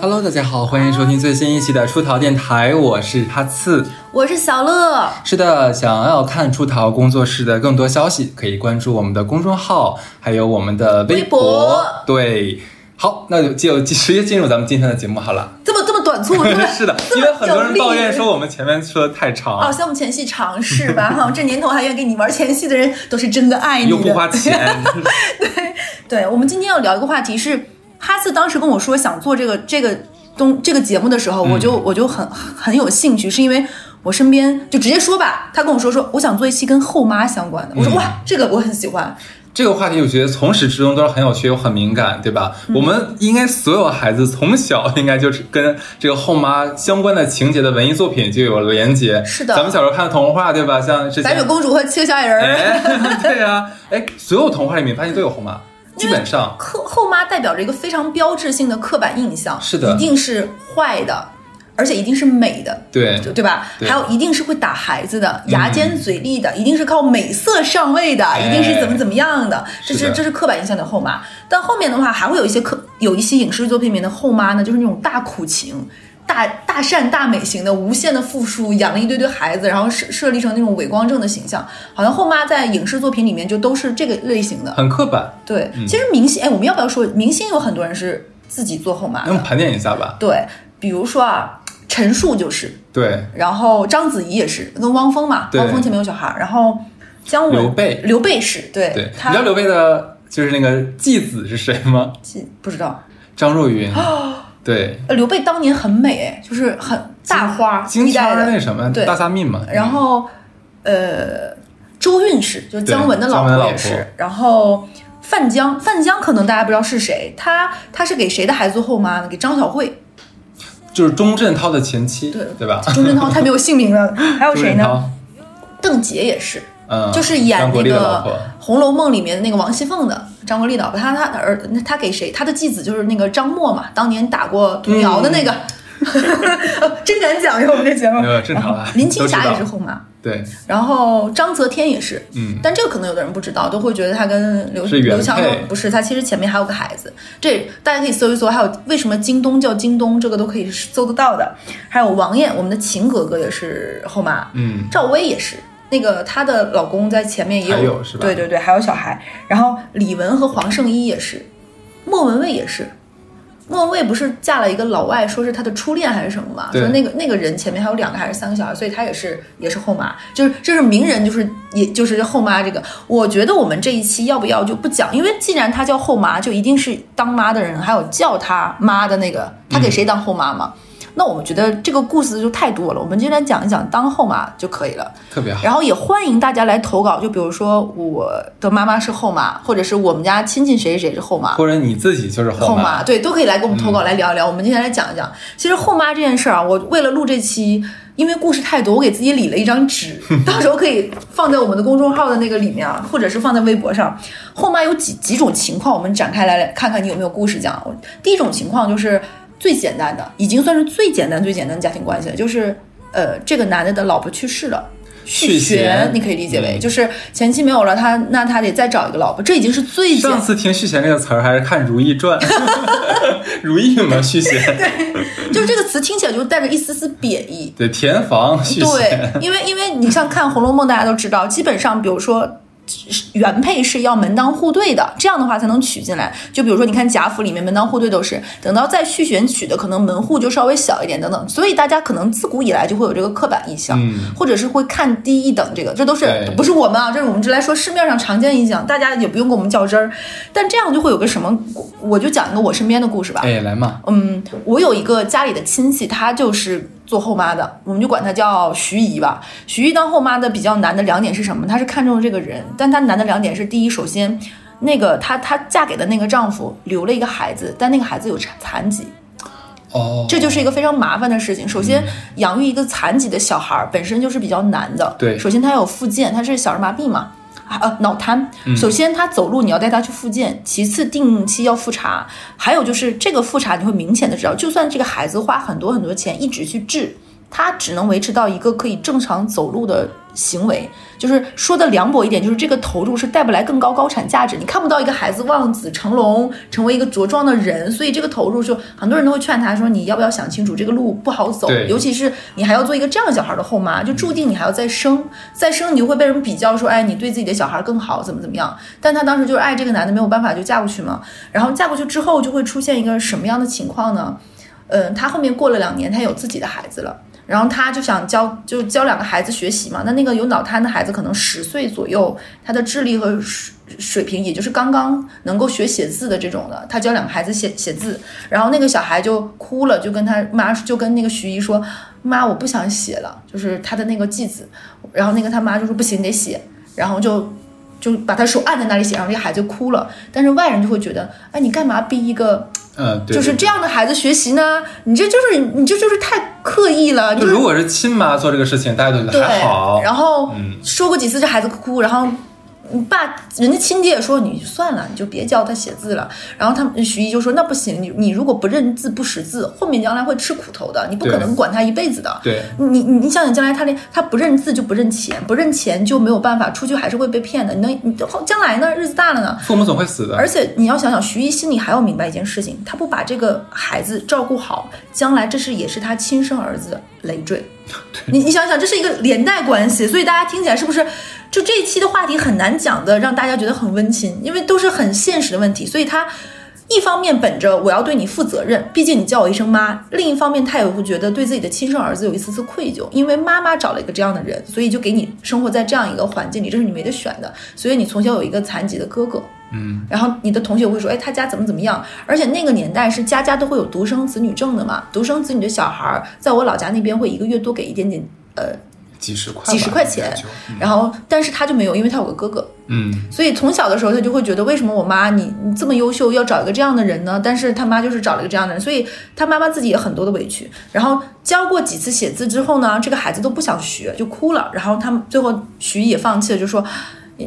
Hello，大家好，欢迎收听最新一期的出逃电台，我是哈刺，我是小乐。是的，想要看出逃工作室的更多消息，可以关注我们的公众号，还有我们的微博。微博对，好，那就就直接进入咱们今天的节目好了。这么这么短促，是的，因为很多人抱怨说我们前面说的太长，哦，项目前戏长是吧？哈，这年头还愿意跟你玩前戏的人，都是真的爱你的，又不花钱。对对，我们今天要聊一个话题是，哈斯当时跟我说想做这个这个东这个节目的时候，我就我就很很有兴趣，是因为我身边就直接说吧，他跟我说说我想做一期跟后妈相关的，我说哇，这个我很喜欢。这个话题我觉得从始至终都是很有趣又很敏感，对吧？我们应该所有孩子从小应该就是跟这个后妈相关的情节的文艺作品就有了连接。是的咱们小时候看的童话，对吧？像白雪公主和七个小矮人 对呀、哎，所有童话里面发现都有后妈，基本上后后妈代表着一个非常标志性的刻板印象，是的一定是坏的，而且一定是美的，对对对吧？还有一定是会打孩子的，牙尖嘴利的，一定是靠美色上位的，一定是怎么怎么样的，这是是这是刻板印象的后妈。但后面的话，还会有一些刻有一些影视作品里面的后妈呢，就是那种大苦情。大大善大美型的，无限的付出，养了一堆堆孩子，然后设设立成那种伪光正的形象，好像后妈在影视作品里面就都是这个类型的。很刻板。对，嗯其实明星，哎，我们要不要说明星有很多人是自己做后妈的？那我们盘点一下吧。对，比如说啊，陈数就是，对，然后章子怡也是，跟汪峰嘛，汪峰前面有小孩，然后姜文、刘备刘备是对，对，你知道刘备的就是那个继子是谁吗？继不知道，张若昀。对，呃刘备当年很美，哎，就是很大花金签儿一代的，那什么对大撒命嘛。然后呃，周韵是，就是姜文的老婆婆也是，然后。范江，范江可能大家不知道是谁，他他是给谁的孩子做后妈呢？给张小慧，就是钟镇涛的前妻，对对吧？钟镇涛太没有 姓名了，还有谁呢？邓婕也是，嗯，就是演那个《红楼梦》里面的那个王熙凤的张国立老婆，他他儿他给谁？他的继子就是那个张默嘛，当年打过童谣的那个，真敢讲哟，我们这节目。没有正常林青霞也是后妈，对，然后章泽天也是，嗯，但这个可能有的人不知道，都会觉得他跟刘刘强东不是，他其实前面还有个孩子，这大家可以搜一搜，还有为什么京东叫京东，这个都可以搜得到的。还有王艳，我们的秦格格也是后妈，嗯，赵薇也是，那个她的老公在前面也还有对对对，还有小孩。然后李玟和黄圣依也是，莫文蔚也是。莫文蔚不是嫁了一个老外，说是她的初恋还是什么嘛？说那个那个人前面还有两个还是三个小孩，所以她也是也是后妈，就是这是名人，就是也就是后妈这个。我觉得我们这一期要不要就不讲，因为既然她叫后妈，就一定是当妈的人，还有叫她妈的那个，她给谁当后妈嘛？那我们觉得这个故事就太多了，我们今天讲一讲当后妈就可以了。特别好。然后也欢迎大家来投稿，就比如说我的妈妈是后妈，或者是我们家亲戚谁谁谁是后妈。或者你自己就是后妈，对，都可以来给我们投稿来聊一聊。我们今天来讲一讲，其实后妈这件事儿啊，我为了录这期，因为故事太多，我给自己理了一张纸，到时候可以放在我们的公众号的那个里面啊，或者是放在微博上。后妈有几几种情况，我们展开来看看你有没有故事讲。第一种情况就是最简单的，已经算是最简单最简单的家庭关系了，就是呃，这个男的的老婆去世了。续弦弦，你可以理解为、嗯就是前妻没有了，他那他得再找一个老婆，这已经是最简上次听续弦这个词儿还是看《如懿传》，如懿嘛续弦，对就是这个词听起来就带着一丝丝贬义。对，填房续对，，因为因为你像看《红楼梦》，大家都知道，基本上比如说。原配是要门当户对的，这样的话才能娶进来。就比如说，你看贾府里面门当户对都是，等到再续选娶的，可能门户就稍微小一点等等。所以大家可能自古以来就会有这个刻板印象，嗯或者是会看低一等这个，这都是不是我们啊？这是我们只来说市面上常见印象，大家也不用跟我们较真儿。但这样就会有个什么，我就讲一个我身边的故事吧。哎，来嘛，嗯，我有一个家里的亲戚，他就是做后妈的，我们就管她叫徐姨吧。徐姨当后妈的比较难的两点是什么？她是看中了这个人，但她难的两点是：第一，首先那个她她嫁给的那个丈夫留了一个孩子，但那个孩子有残残疾，哦，这就是一个非常麻烦的事情。首先，养育一个残疾的小孩儿本身就是比较难的。对首先他有附件，他是小儿麻痹嘛。啊呃，脑瘫。首先，他走路你要带他去复健，其次定期要复查，还有就是这个复查你会明显的知道，就算这个孩子花很多很多钱一直去治，他只能维持到一个可以正常走路的行为。就是说的凉薄一点，就是这个投入是带不来更高高产价值，你看不到一个孩子望子成龙，成为一个茁壮的人，所以这个投入就很多人都会劝他说，你要不要想清楚，这个路不好走，尤其是你还要做一个这样小孩的后妈，就注定你还要再生，再生你就会被人比较说，哎，你对自己的小孩更好，怎么怎么样？但她当时就是爱这个男的，没有办法就嫁过去嘛。然后嫁过去之后就会出现一个什么样的情况呢？嗯，她后面过了两年，她有自己的孩子了。然后他就想教，就教两个孩子学习嘛。那那个有脑瘫的孩子可能十岁左右，他的智力和水水平也就是刚刚能够学写字的这种的。他教两个孩子写写字，然后那个小孩就哭了，就跟他妈就跟那个徐姨说：“妈，我不想写了。”就是他的那个继子。然后那个他妈就说：“不行，得写。”然后就就把他手按在那里写，然后那个孩子就哭了。但是外人就会觉得：“哎，你干嘛逼一个？”嗯，就是这样的孩子学习呢，你这就是你这就是太刻意了。就如果是亲妈做这个事情，大家都觉得还好。然后说过几次这孩子哭，然后。你爸，人家亲爹也说你算了，你就别教他写字了。然后他们徐艺就说那不行，你你如果不认字不识字，后面将来会吃苦头的。你不可能管他一辈子的。对，你你你想想将来他连他不认字就不认钱，不认钱就没有办法出去，还是会被骗的。你能你后将来呢？日子大了呢？父母总会死的。而且你要想想，徐艺心里还要明白一件事情，他不把这个孩子照顾好，将来这是也是他亲生儿子的累赘。你你想想，这是一个连带关系，所以大家听起来是不是？就这一期的话题很难讲的，让大家觉得很温馨，因为都是很现实的问题。所以他一方面本着我要对你负责任，毕竟你叫我一声妈；另一方面他也会觉得对自己的亲生儿子有一丝丝愧疚，因为妈妈找了一个这样的人，所以就给你生活在这样一个环境里，这是你没得选的。所以你从小有一个残疾的哥哥，嗯，然后你的同学会说，哎，他家怎么怎么样？而且那个年代是家家都会有独生子女证的嘛，独生子女的小孩在我老家那边会一个月多给一点点，呃。几十块，几十块钱，然后，但是他就没有，因为他有个哥哥，嗯，所以从小的时候他就会觉得，为什么我妈你你这么优秀，要找一个这样的人呢？但是他妈就是找了一个这样的人，所以他妈妈自己也很多的委屈。然后教过几次写字之后呢，这个孩子都不想学，就哭了。然后他们最后徐也放弃了，就说。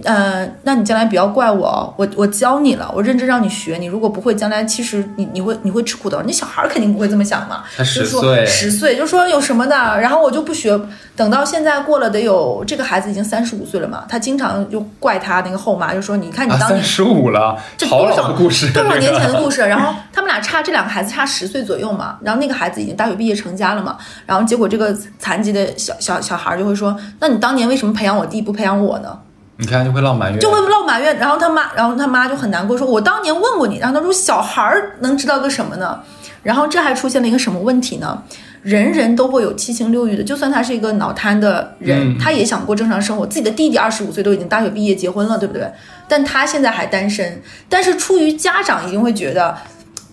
呃，那你将来不要怪我哦，我我教你了，我认真让你学。你如果不会，将来其实你你会你会吃苦的。你小孩肯定不会这么想嘛，十岁，十岁就说有什么的，然后我就不学。等到现在过了得有这个孩子已经三十五岁了嘛，他经常就怪他那个后妈，就说你看你当年十五了，这多少故事，多少年前的故事。然后他们俩差这两个孩子差十岁左右嘛，然后那个孩子已经大学毕业成家了嘛，然后结果这个残疾的小小小孩就会说，那你当年为什么培养我弟不培养我呢？你看就会唠埋怨，就会唠埋怨，然后他妈，然后他妈就很难过，说：“我当年问过你。”然后他说：“小孩儿能知道个什么呢？”然后这还出现了一个什么问题呢？人人都会有七情六欲的，就算他是一个脑瘫的人，他也想过正常生活。自己的弟弟二十五岁都已经大学毕业结婚了，对不对？但他现在还单身。但是出于家长一定会觉得，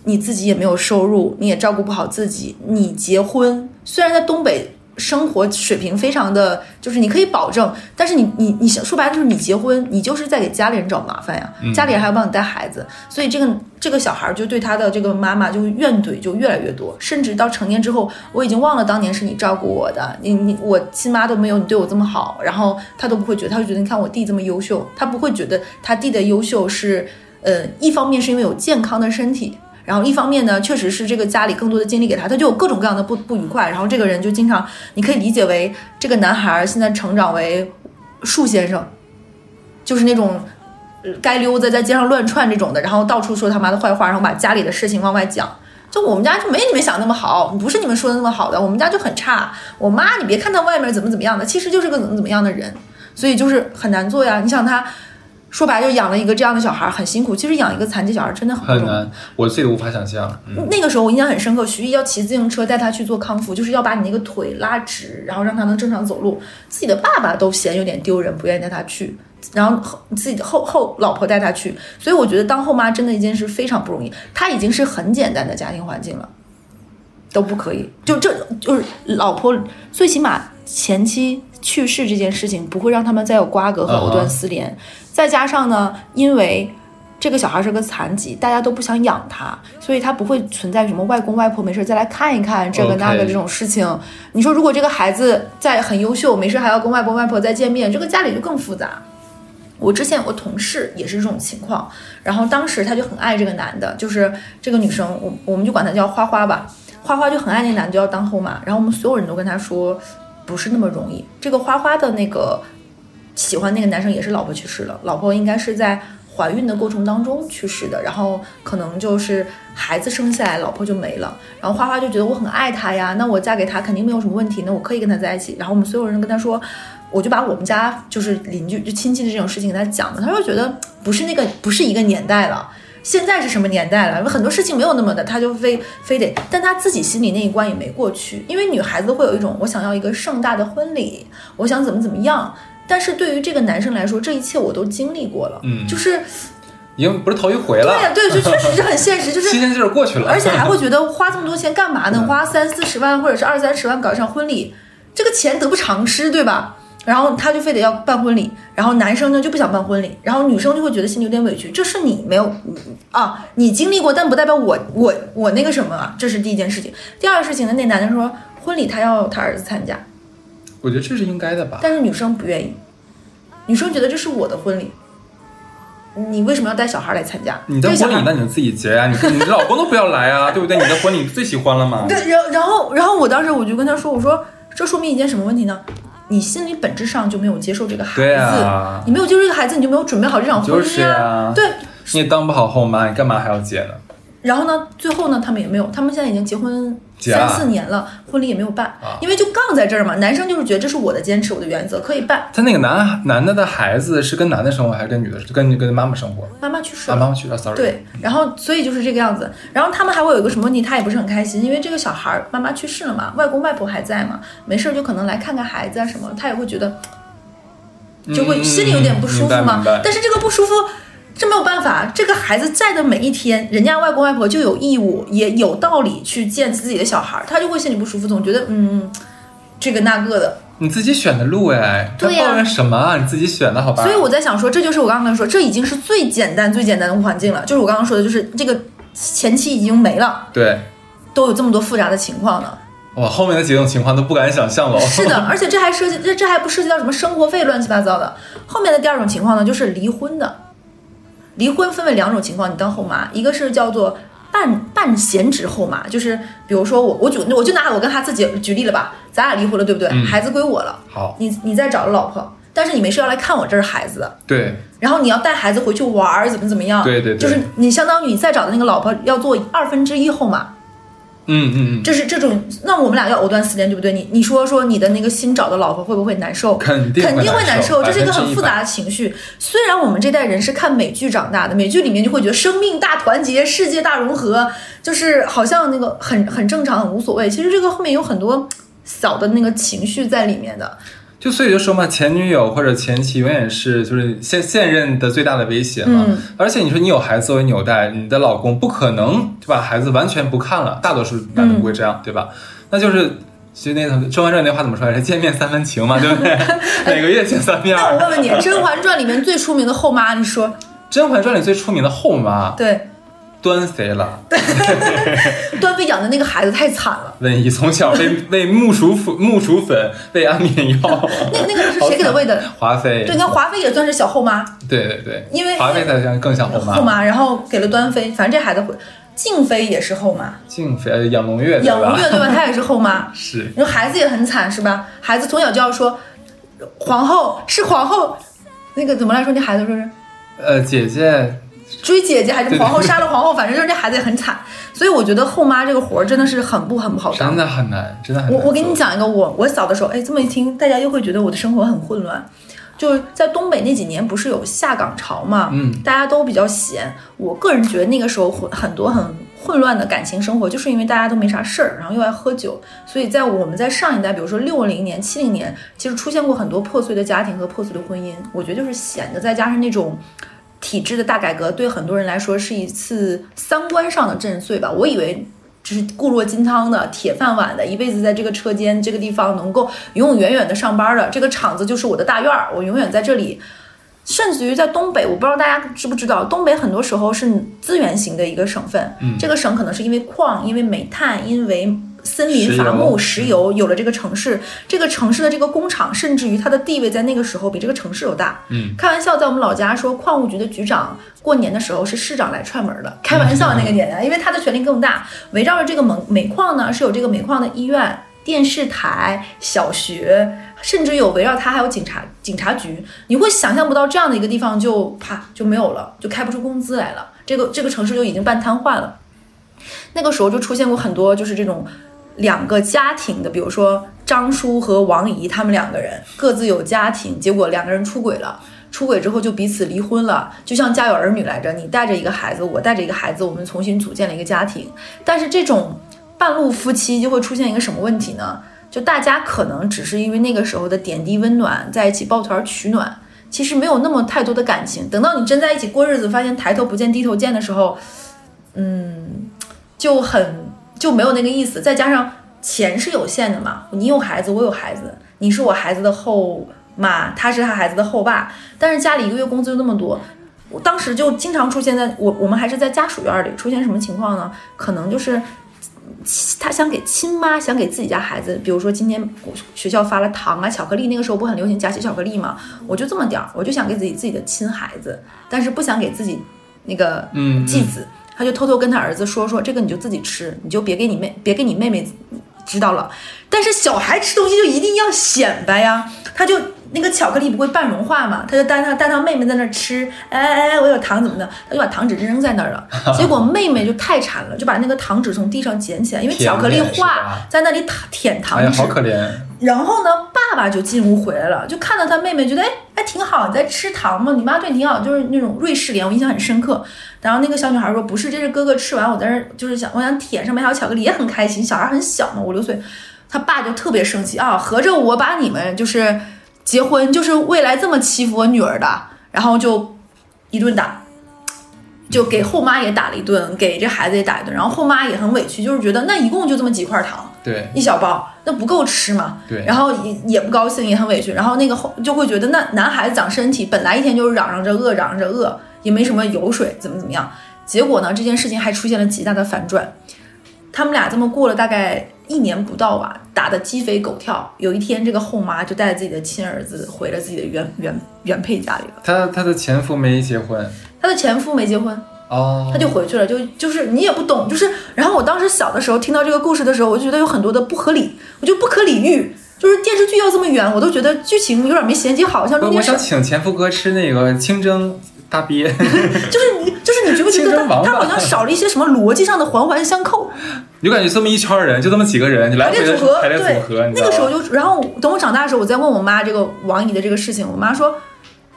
你自己也没有收入，你也照顾不好自己，你结婚虽然在东北。生活水平非常的就是你可以保证，但是你你你想说白了就是你结婚，你就是在给家里人找麻烦呀，家里人还要帮你带孩子，所以这个这个小孩就对他的这个妈妈就怨怼就越来越多，甚至到成年之后，我已经忘了当年是你照顾我的，你你我亲妈都没有你对我这么好，然后他都不会觉得，他会觉得你看我弟这么优秀，他不会觉得他弟的优秀是，呃，一方面是因为有健康的身体。然后一方面呢，确实是这个家里更多的精力给他，他就有各种各样的不不愉快。然后这个人就经常，你可以理解为这个男孩现在成长为树先生，就是那种该溜子在街上乱窜这种的，然后到处说他妈的坏话，然后把家里的事情往外讲。就我们家就没你们想那么好，不是你们说的那么好的，我们家就很差。我妈你别看他外面怎么怎么样的，其实就是个怎么怎么样的人，所以就是很难做呀。你想他。说白了，就养了一个这样的小孩，很辛苦。其实养一个残疾小孩真的很难，我自己都无法想象。那个时候我印象很深刻，徐艺要骑自行车带他去做康复，就是要把你那个腿拉直，然后让他能正常走路。自己的爸爸都嫌有点丢人，不愿意带他去，然后自己的后后老婆带他去。所以我觉得当后妈真的一件事非常不容易。他已经是很简单的家庭环境了，都不可以。就这就是老婆最起码前妻去世这件事情不会让他们再有瓜葛和藕断丝连。再加上呢，因为这个小孩是个残疾，大家都不想养他，所以他不会存在什么外公外婆没事再来看一看这个那个这种事情。你说如果这个孩子在很优秀，没事还要跟外公外婆再见面，这个家里就更复杂。我之前有个同事也是这种情况，然后当时他就很爱这个男的，就是这个女生，我我们就管她叫花花吧，花花就很爱那男的，就要当后妈，然后我们所有人都跟他说。不是那么容易。这个花花的那个喜欢那个男生也是老婆去世了，老婆应该是在怀孕的过程当中去世的，然后可能就是孩子生下来，老婆就没了，然后花花就觉得我很爱他呀，那我嫁给他肯定没有什么问题，那我可以跟他在一起。然后我们所有人跟他说，我就把我们家就是邻居就亲戚的这种事情给他讲了，他说觉得不是那个不是一个年代了。现在是什么年代了？很多事情没有那么的，他就非非得，但他自己心里那一关也没过去，因为女孩子会有一种我想要一个盛大的婚礼，我想怎么怎么样。但是对于这个男生来说，这一切我都经历过了，嗯就是已经不是头一回了，对呀，对，就确实 是很现实，就是新鲜劲儿过去了，而且还会觉得花这么多钱干嘛呢？嗯花三四十万或者是二三十万搞一场婚礼，这个钱得不偿失，对吧？然后他就非得要办婚礼，然后男生呢就不想办婚礼，然后女生就会觉得心里有点委屈，这是你没有啊，你经历过，但不代表我我我那个什么啊，这是第一件事情。第二个事情呢，那男的说婚礼他要他儿子参加，我觉得这是应该的吧。但是女生不愿意，女生觉得这是我的婚礼，你为什么要带小孩来参加？你的婚礼那你就自己结呀、你 你老公都不要来啊，对不对？你的婚礼最喜欢了嘛。对，然然后然后我当时我就跟他说，我说这说明一件什么问题呢？你心里本质上就没有接受这个孩子，你没有接受这个孩子，你就没有准备好这场婚就是姻啊。对，你也当不好后妈，你干嘛还要结呢？然后呢，最后呢，他们也没有，他们现在已经结婚三四年了，婚礼也没有办，啊因为就杠在这儿嘛。男生就是觉得这是我的坚持，我的原则，可以办。他那个男男的的孩子是跟男的生活还是跟女的？跟跟妈妈生活？妈妈去世妈妈去了，sorry。，对，然后所以就是这个样子。然后他们还会有一个什么问题，他也不是很开心，因为这个小孩儿妈妈去世了嘛，外公外婆还在嘛，没事儿就可能来看看孩子啊什么，他也会觉得就会心里有点不舒服嘛。但是这个不舒服，这没有办法，这个孩子在的每一天，人家外公外婆就有义务，也有道理去见自己的小孩儿，他就会心里不舒服，总觉得嗯，这个那个的。你自己选的路哎，他对呀抱怨什么啊？你自己选的好吧？所以我在想说，这就是我刚刚说，这已经是最简单、最简单的环境了。就是我刚刚说的，就是这个前期已经没了，对，都有这么多复杂的情况呢。哇，后面的几种情况都不敢想象了。是的，而且这还涉及这这还不涉及到什么生活费乱七八糟的。后面的第二种情况呢，就是离婚的。离婚分为两种情况，你当后妈，一个是叫做半半闲职后妈，就是比如说我我举我就拿我跟他自己举例了吧，咱俩离婚了，对不对？嗯。孩子归我了，好，你你再找了老婆，但是你没事要来看我这是孩子，对，然后你要带孩子回去玩儿，怎么怎么样？对对对。就是你相当于你再找的那个老婆要做二分之一后妈，嗯嗯嗯，这是这种，那我们俩要藕断丝连，对不对？你你说说你的那个新找的老婆会不会难受？肯定肯定会难受，这是一个很复杂的情绪。虽然我们这代人是看美剧长大的，美剧里面就会觉得生命大团结、世界大融合，就是好像那个很很正常、很无所谓。其实这个后面有很多小的那个情绪在里面的。就所以就说嘛，前女友或者前妻永远是就是现现任的最大的威胁嘛。嗯而且你说你有孩子作为纽带，你的老公不可能就把孩子完全不看了，大多数男的不会这样，对吧？那就是。其实那个《甄嬛传》那话怎么说来着？见面三分情嘛，对不对？每个月见三面。那我《问问你，《甄嬛传》里面最出名的后妈，你说甄嬛传》里最出名的后妈对？端妃了，端妃养的那个孩子太惨了，瘟疫从小喂喂 木薯粉、木薯粉，喂安眠药。那那个是谁给他喂的？华妃。对，你看华妃也算是小后妈，对对对，因为华妃才像更像后妈。后妈，然后给了端妃，反正这孩子会。静妃也是后妈，静妃呃养胧月，养胧月对吧？她也是后妈。是你说孩子也很惨是吧？孩子从小就要说，皇后是皇后，那个怎么来说？那孩子说是呃姐姐追姐姐还是皇后杀了皇后，反正就是这孩子也很惨。所以我觉得后妈这个活儿真的是很不很不好当真。的很难，真的很难我我给你，讲一个我我小的时候，哎，这么一听，大家又会觉得我的生活很混乱。就是在东北那几年，不是有下岗潮嘛，嗯，大家都比较闲。我个人觉得那个时候混很多很混乱的感情生活，就是因为大家都没啥事儿，然后又爱喝酒，所以在我们在上一代，比如说六零年、七零年，其实出现过很多破碎的家庭和破碎的婚姻。我觉得就是闲的，再加上那种。体制的大改革对很多人来说是一次三观上的震碎吧。我以为就是固若金汤的铁饭碗的，一辈子在这个车间这个地方能够永永远远的上班的，这个厂子就是我的大院儿，我永远在这里。甚至于在东北，我不知道大家知不知道，东北很多时候是资源型的一个省份。嗯这个省可能是因为矿、因为煤炭、因为森林伐木、石油有了这个城市。这个城市的这个工厂，甚至于它的地位在那个时候比这个城市都大。嗯，开玩笑，在我们老家说，矿务局的局长过年的时候是市长来串门的，开玩笑那个年代，因为他的权力更大。围绕着这个煤煤矿呢，是有这个煤矿的医院，电视台、小学，甚至有围绕它还有警察警察局，你会想象不到这样的一个地方就啪就没有了，就开不出工资来了，这个这个城市就已经半瘫痪了。那个时候就出现过很多就是这种两个家庭的，比如说张叔和王姨他们两个人各自有家庭，结果两个人出轨了。出轨之后就彼此离婚了，就像家有儿女来着，你带着一个孩子，我带着一个孩子，我们重新组建了一个家庭。但是这种半路夫妻就会出现一个什么问题呢？就大家可能只是因为那个时候的点滴温暖，在一起抱团取暖，其实没有那么太多的感情。等到你真在一起过日子，发现抬头不见低头见的时候，嗯，就很就没有那个意思。再加上钱是有限的嘛，你有孩子，我有孩子，你是我孩子的后。妈，他是他孩子的后爸，但是家里一个月工资就那么多，我当时就经常出现在我我们还是在家属院里出现什么情况呢？可能就是他想给亲妈想给自己家孩子，比如说今天学校发了糖啊巧克力，那个时候不很流行夹心巧克力嘛，我就这么点儿，我就想给自己自己的亲孩子，但是不想给自己那个继子，他就偷偷跟他儿子说说这个你就自己吃，你就别给你妹别给你妹妹知道了，但是小孩吃东西就一定要显摆呀，他就。那个巧克力不会半融化嘛？他就带他带他妹妹在那吃，哎哎哎，我有糖怎么的？他就把糖纸扔在那儿了。结果妹妹就太馋了，就把那个糖纸从地上捡起来，因为巧克力化在那里舔糖纸。好可怜。然后呢，爸爸就进屋回来了，就看到他妹妹，觉得哎哎挺好，你在吃糖吗？你妈对你挺好，就是那种瑞士莲，我印象很深刻。然后那个小女孩说：“不是，这是哥哥吃完，我在这就是想我想舔上面还有巧克力，也很开心。小孩很小嘛，五六岁。”他爸就特别生气啊，合着我把你们就是。结婚就是未来这么欺负我女儿的，然后就一顿打，就给后妈也打了一顿，给这孩子也打一顿，然后后妈也很委屈，就是觉得那一共就这么几块糖，对，一小包，那不够吃嘛，对，然后也也不高兴，也很委屈，然后那个后就会觉得那男孩子长身体本来一天就是嚷嚷着饿，嚷嚷着饿，也没什么油水，怎么怎么样，结果呢，这件事情还出现了极大的反转，他们俩这么过了大概。一年不到吧，打得鸡飞狗跳。有一天，这个后妈就带着自己的亲儿子回了自己的原原原配家里了。她她的前夫没结婚，她的前夫没结婚哦，她就回去了。就就是你也不懂，就是然后我当时小的时候听到这个故事的时候，我就觉得有很多的不合理，我就不可理喻。就是电视剧要这么远，我都觉得剧情有点没衔接好，像中间。我想请前夫哥吃那个清蒸大鳖。就是你，就是你觉不觉得他他好像少了一些什么逻辑上的环环相扣？你就感觉这么一圈人，就这么几个人，你来回组合，排列组合，那个时候就，然后等我长大的时候，我再问我妈这个王姨的这个事情，我妈说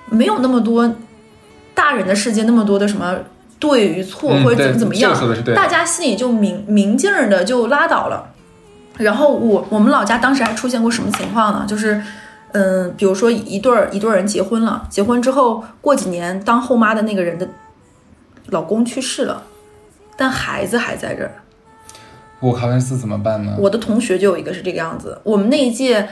没有那么多大人的世界，那么多的什么对与错或者怎么怎么样，大家心里就明明镜的就拉倒了。然后我我们老家当时还出现过什么情况呢？就是，嗯，比如说一对儿一对儿人结婚了，结婚之后过几年当后妈的那个人的老公去世了，但孩子还在这儿。我考完试怎么办呢？我的同学就有一个是这个样子。我们那一届，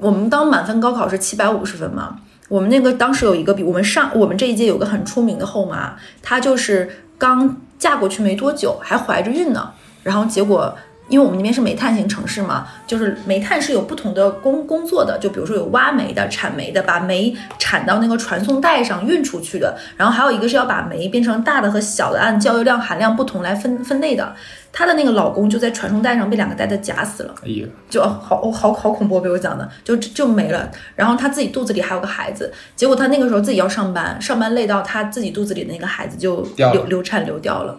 我们当满分高考是七百五十分嘛。我们那个当时有一个比我们上，我们这一届有个很出名的后妈，她就是刚嫁过去没多久，还怀着孕呢。然后结果。因为我们那边是煤炭型城市嘛，就是煤炭是有不同的工工作的，就比如说有挖煤的、产煤的，把煤产到那个传送带上运出去的，然后还有一个是要把煤变成大的和小的，按焦油量含量不同来分分类的。她的那个老公就在传送带上被两个袋子夹死了，哎呀，就好好好恐怖，被我讲的，就就没了。然后她自己肚子里还有个孩子，结果她那个时候自己要上班，上班累到她自己肚子里的那个孩子就流流产流掉了。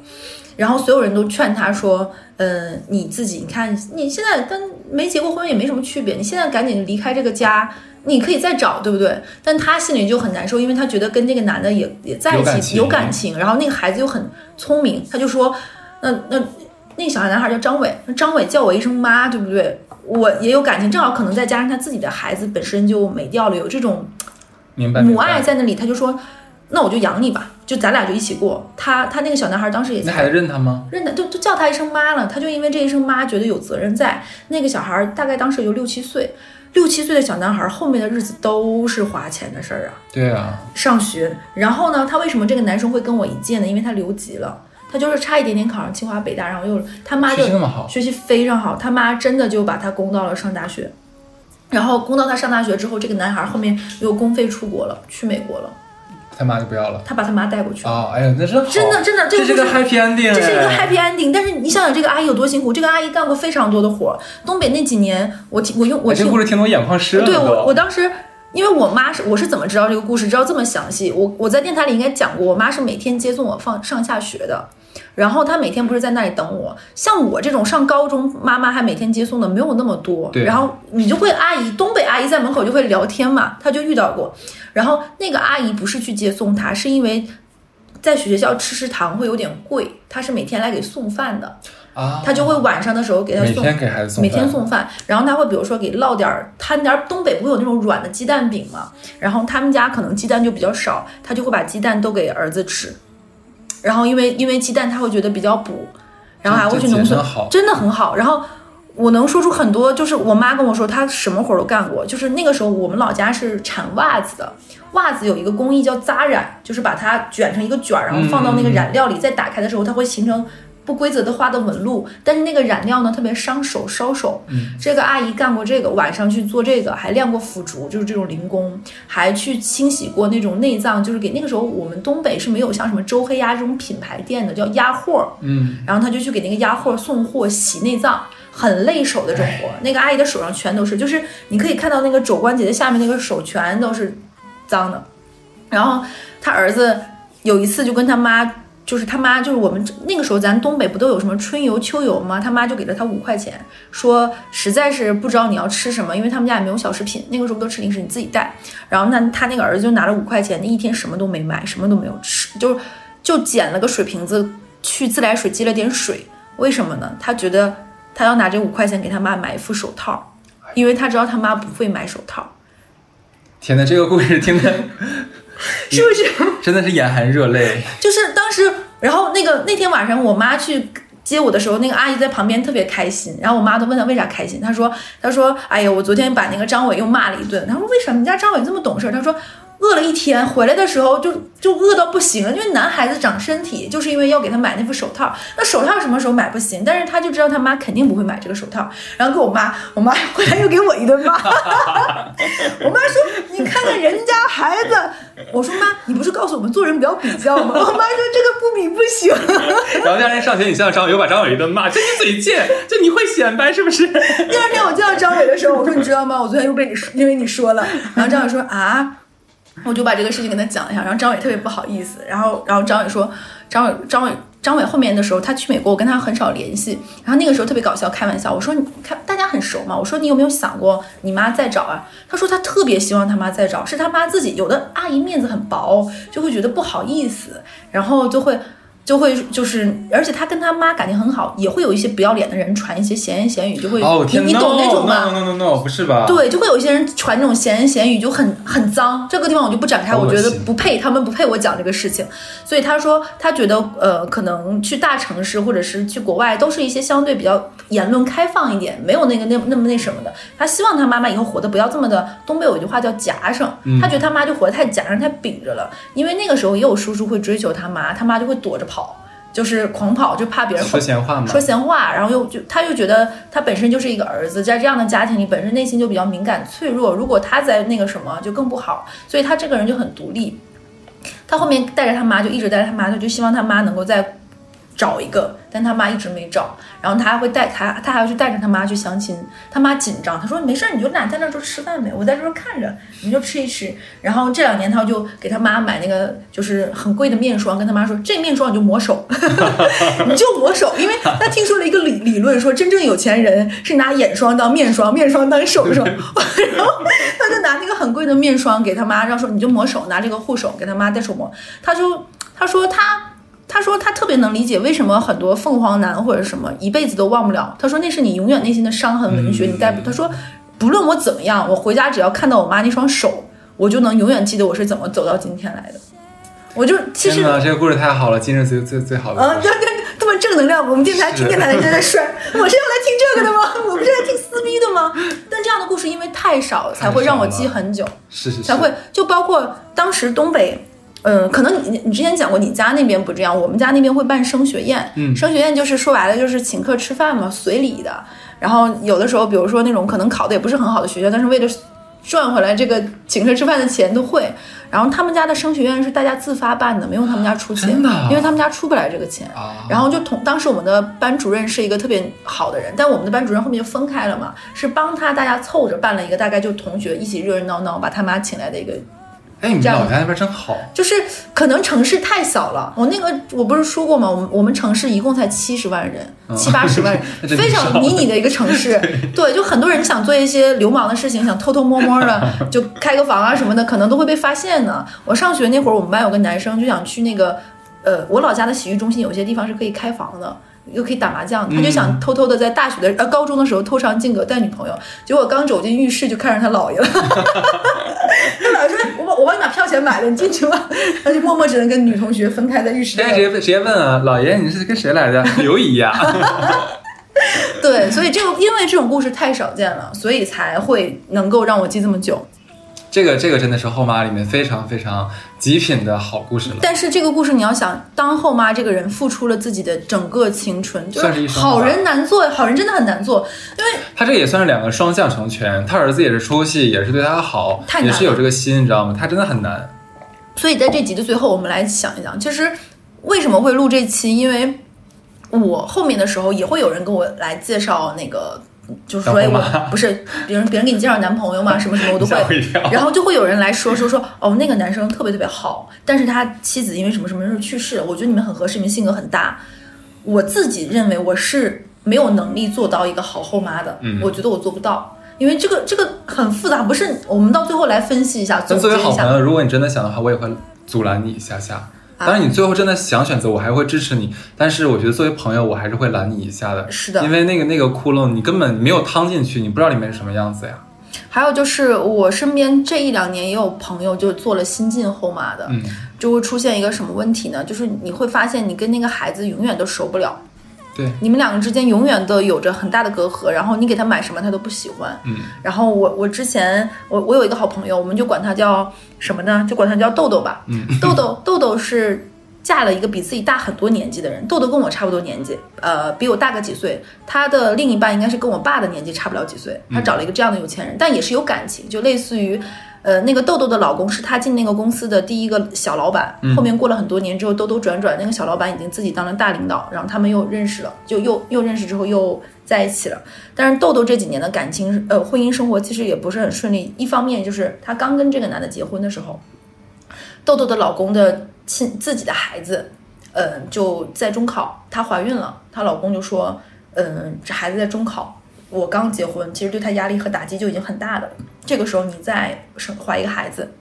然后所有人都劝他说：“嗯，你自己，你看你现在跟没结过婚也没什么区别，你现在赶紧离开这个家，你可以再找，对不对？”但他心里就很难受，因为他觉得跟这个男的也也在一起有感情，然后那个孩子又很聪明，他就说：“那那那个小男孩叫张伟，那张伟叫我一声妈，对不对？我也有感情，正好可能再加上他自己的孩子本身就没掉了，有这种母爱在那里，他就说。”那我就养你吧，就咱俩就一起过。他他那个小男孩当时也那孩子认他吗？认他，就就叫他一声妈了。他就因为这一声妈，觉得有责任在。那个小孩大概当时就六七岁，六七岁的小男孩后面的日子都是花钱的事儿啊。对啊，上学。然后呢，他为什么这个男生会跟我一届呢？因为他留级了，他就是差一点点考上清华北大，然后又他妈就学习那么好，学习非常好。他妈真的就把他供到了上大学，然后供到他上大学之后，这个男孩后面又公费出国了，去美国了。他妈就不要了。他把他妈带过去了。哦，哎呀，那真好真的真的这是个 happy ending，这是一个哎 happy ending，但是你想想这个阿姨有多辛苦，这个阿姨干过非常多的活儿。东北那几年，我听我用我哎这听故事听得我眼眶湿了。对我，我当时因为我妈是我是怎么知道这个故事，知道这么详细？我我在电台里应该讲过，我妈是每天接送我放上下学的，然后她每天不是在那里等我。像我这种上高中，妈妈还每天接送的没有那么多。对然后你就会阿姨，东北阿姨在门口就会聊天嘛，她就遇到过。然后那个阿姨不是去接送他，是因为。在学校吃食堂会有点贵，她是每天来给送饭的，啊，她就会晚上的时候给他送每天给孩子送每饭天送饭，然后他会比如说给烙点儿摊点儿，东北不会有那种软的鸡蛋饼嘛，然后他们家可能鸡蛋就比较少，他就会把鸡蛋都给儿子吃，然后因为因为鸡蛋他会觉得比较补，然后还会去农村真的很好，然后。我能说出很多，就是我妈跟我说，她什么活儿都干过。就是那个时候，我们老家是产袜子的，袜子有一个工艺叫扎染，就是把它卷成一个卷儿，然后放到那个染料里，再打开的时候，它会形成不规则的花的纹路。但是那个染料呢，特别伤手，烧手。这个阿姨干过这个，晚上去做这个，还晾过腐竹，就是这种零工，还去清洗过那种内脏，就是给那个时候我们东北是没有像什么周黑鸭这种品牌店的，叫鸭货。嗯，然后他就去给那个鸭货送货、洗内脏，很累手的这种活。那个阿姨的手上全都是，就是你可以看到那个肘关节的下面那个手全都是脏的。然后他儿子有一次就跟他妈，就是他妈就是我们那个时候咱东北不都有什么春游、秋游吗？他妈就给了他五块钱，说实在是不知道你要吃什么，因为他们家也没有小食品，那个时候都吃零食，你自己带。然后那他那个儿子就拿了五块钱，那一天什么都没买，什么都没有吃，就就捡了个水瓶子去自来水接了点水。为什么呢？他觉得他要拿这五块钱给他妈买一副手套，因为他知道他妈不会买手套，天哪，这个故事听的 是不是？真的是眼含热泪。就是当时，然后那个那天晚上我妈去接我的时候，那个阿姨在旁边特别开心，然后我妈都问她为啥开心，她说她说哎呀，我昨天把那个张伟又骂了一顿，她说为什么你家张伟这么懂事？她说。饿了一天，回来的时候就就饿到不行了，因为男孩子长身体，就是因为要给他买那副手套。那手套什么时候买不行？但是他就知道他妈肯定不会买这个手套，然后给我妈，我妈回来又给我一顿骂。我妈说：“你看看人家孩子。”我说：“妈，你不是告诉我们做人不要比较吗？”我妈说：“这个不比不行。”然后第二天上学，你见到张伟又把张伟一顿骂，这你嘴贱，这你会显摆是不是？第二天我见到张伟的时候，我说：“你知道吗？我昨天又被你，因为你说了。”然后张伟说：“啊。”我就把这个事情跟他讲一下，然后张伟特别不好意思，然后然后张伟说，张伟张伟张伟后面的时候他去美国，我跟他很少联系，然后那个时候特别搞笑，开玩笑，我说你看大家很熟嘛，我说你有没有想过你妈再找啊？他说他特别希望他妈再找，是他妈自己有的阿姨面子很薄，就会觉得不好意思，然后就会。就会就是，而且他跟他妈感情很好，也会有一些不要脸的人传一些闲言闲语，就会、你你懂那种吗？？No no no no，不是吧？对，就会有一些人传这种闲言闲语，就很很脏。这个地方我就不展开，我觉得不配，他们不配我讲这个事情。所以他说，他觉得呃，可能去大城市或者是去国外，都是一些相对比较言论开放一点，没有那个那那么那什么的。他希望他妈妈以后活得不要这么的。东北有一句话叫夹生，他觉得他妈就活得太夹生、太秉着了。因为那个时候也有叔叔会追求他妈，他妈就会躲着跑。就是狂跑，就怕别人说闲话嘛。说闲话，然后又就他又觉得他本身就是一个儿子，在这样的家庭里，本身内心就比较敏感脆弱。如果他在那个什么，就更不好。所以他这个人就很独立。他后面带着他妈，就一直带着他妈，他就希望他妈能够再找一个，但他妈一直没找。然后他还会带他，他还要去带着他妈去相亲。他妈紧张，他说没事儿，你就俩在那儿就吃饭呗，我在这儿看着，你就吃一吃。然后这两年他就给他妈买那个就是很贵的面霜，跟他妈说这面霜你就抹手，你就抹手，因为他听说了一个理理论，说真正有钱人是拿眼霜当面霜，面霜当手霜。然后他就拿那个很贵的面霜给他妈，让说你就抹手，拿这个护手给他妈带手抹。他就他说他。他说他特别能理解为什么很多凤凰男或者什么一辈子都忘不了。他说那是你永远内心的伤痕文学，你带不。他说不论我怎么样，我回家只要看到我妈那双手，我就能永远记得我是怎么走到今天来的。我就其实，这个故事太好了，今日最最最好的啊，故事。对 对，这么正能量，我们电台听电台的人在摔，我是要来听这个的吗？我不是来听撕逼的吗？但这样的故事因为太少，才会让我记很久，是是是，才会就包括当时东北。嗯，可能你你之前讲过，你家那边不这样，我们家那边会办升学宴。嗯升学宴就是说白了就是请客吃饭嘛，随礼的。然后有的时候，比如说那种可能考的也不是很好的学校，但是为了赚回来这个请客吃饭的钱都会。然然后他们家的升学宴是大家自发办的，没有他们家出钱，因为他们家出不来这个钱。啊，然后就同当时我们的班主任是一个特别好的人，但我们的班主任后面就分开了嘛，是帮他大家凑着办了一个大概就同学一起热热闹闹把他妈请来的一个哎，你们老家那边真好，就是可能城市太小了，我那个我不是说过吗？我们我们城市一共才七十万人，七八十万人，非常迷你的一个城市。对，就很多人想做一些流氓的事情，想偷偷摸摸的 就开个房啊什么的，可能都会被发现呢。我上学那会儿，我们班有个男生就想去那个，呃，我老家的洗浴中心有些地方是可以开房的。又可以打麻将，他就想偷偷的在大学的呃高中的时候偷尝禁果带女朋友，结果刚走进浴室就看上他姥爷了。他姥爷说：“帮你把票钱买了，你进去吧。”他就默默只能跟女同学分开在浴室现。在直接直接问啊，老爷你是跟谁来的？刘姨呀，对，所以这个因为这种故事太少见了，所以才会能够让我记这么久。这个这个真的是后妈里面非常非常极品的好故事了。但是这个故事你要想，当后妈这个人付出了自己的整个青春，就算是一好人难做，好人真的很难做，因为他这也算是两个双向成全，他儿子也是出息，也是对他好也是有这个心，你知道吗？他真的很难。所以在这集的最后，我们来想一想，其实为什么会录这期？因为我后面的时候也会有人跟我来介绍那个，就是说，我不是别人别人给你介绍男朋友嘛，什么什么，我都会。然后就会有人来说说说，哦，那个男生特别特别好，但是他妻子因为什么什么事去世，我觉得你们很合适，你们性格很搭。我自己认为我是没有能力做到一个好后妈的，嗯我觉得我做不到。因为这个这个很复杂，不是我们到最后来分析一下，作结一下。为好朋友，如果你真的想的话，我也会阻拦你一下下。啊当然，你最后真的想选择，我还会支持你。但是我觉得作为朋友，我还是会拦你一下的。是的因为那个那个窟窿，你根本没有趟进去，你不知道里面是什么样子呀。还有就是我身边这一两年也有朋友就做了新晋后妈的，嗯，就会出现一个什么问题呢？就是你会发现你跟那个孩子永远都熟不了，对，你们两个之间永远都有着很大的隔阂，然后你给他买什么他都不喜欢。嗯，然后我我之前我我有一个好朋友，我们就管他叫什么呢？就管他叫豆豆吧。嗯，豆豆豆豆是嫁了一个比自己大很多年纪的人，豆豆跟我差不多年纪，呃，比我大个几岁。他的另一半应该是跟我爸的年纪差不了几岁。他找了一个这样的有钱人，但也是有感情，就类似于。呃，那个豆豆的老公是她进那个公司的第一个小老板，后面过了很多年之后，兜兜转转，那个小老板已经自己当了大领导，然后他们又认识了，就又又认识之后又在一起了。但是豆豆这几年的感情，呃，婚姻生活其实也不是很顺利。一方面就是她刚跟这个男的结婚的时候，豆豆的老公的亲自己的孩子，呃，就在中考，她怀孕了，她老公就说，嗯、这孩子在中考，我刚结婚，其实对他压力和打击就已经很大了。这个时候你再生怀一个孩子，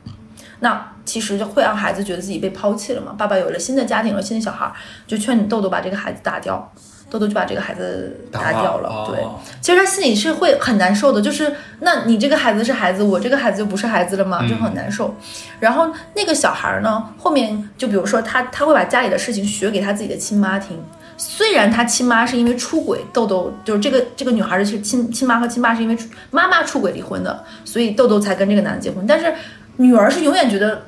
那其实就会让孩子觉得自己被抛弃了嘛。爸爸有了新的家庭，有了新的小孩儿，就劝你豆豆把这个孩子打掉。豆豆就把这个孩子打掉了，对。哦其实他心里是会很难受的，就是那你这个孩子是孩子，我这个孩子就不是孩子了吗？就很难受。然后那个小孩儿呢，后面就比如说他他会把家里的事情学给他自己的亲妈听。虽然他亲妈是因为出轨，豆豆就是这个这个女孩的亲亲妈和亲爸是因为妈妈出轨离婚的，所以豆豆才跟这个男的结婚。但是女儿是永远觉得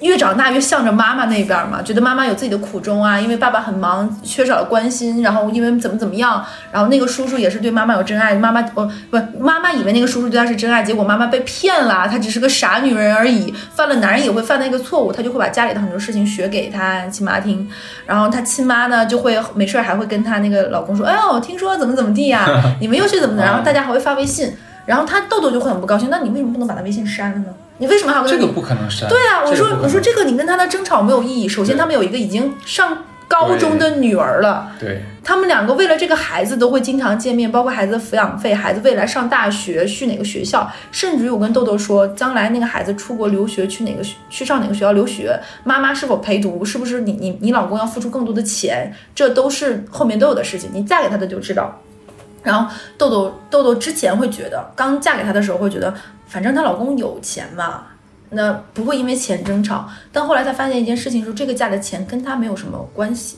越长大越向着妈妈那边嘛，觉得妈妈有自己的苦衷啊，因为爸爸很忙，缺少了关心，然后因为怎么怎么样，然后那个叔叔也是对妈妈有真爱，妈妈哦不，妈妈以为那个叔叔对她是真爱，结果妈妈被骗了，她只是个傻女人而已，犯了男人也会犯的一个错误，她就会把家里的很多事情学给她亲妈听，然后她亲妈呢就会没事儿还会跟她那个老公说，哎呦，听说怎么怎么地呀、你们又去怎么的，然后大家还会发微信。然后她豆豆就会很不高兴，那你为什么不能把她微信删了呢？你为什么还要跟他这个不可能删。对啊，我说我说这个你跟他的争吵没有意义。首先，他们有一个已经上高中的女儿了，对，他们两个为了这个孩子都会经常见面，包括孩子的抚养费、孩子未来上大学去哪个学校，甚至于我跟豆豆说，将来那个孩子出国留学去哪个学去上哪个学校留学，妈妈是否陪读，是不是你你你老公要付出更多的钱，这都是后面都有的事情，你嫁给他的就知道。然后豆豆豆豆之前会觉得，刚嫁给他的时候会觉得，反正她老公有钱嘛，那不会因为钱争吵。但后来她发现一件事情，说这个嫁的钱跟她没有什么关系，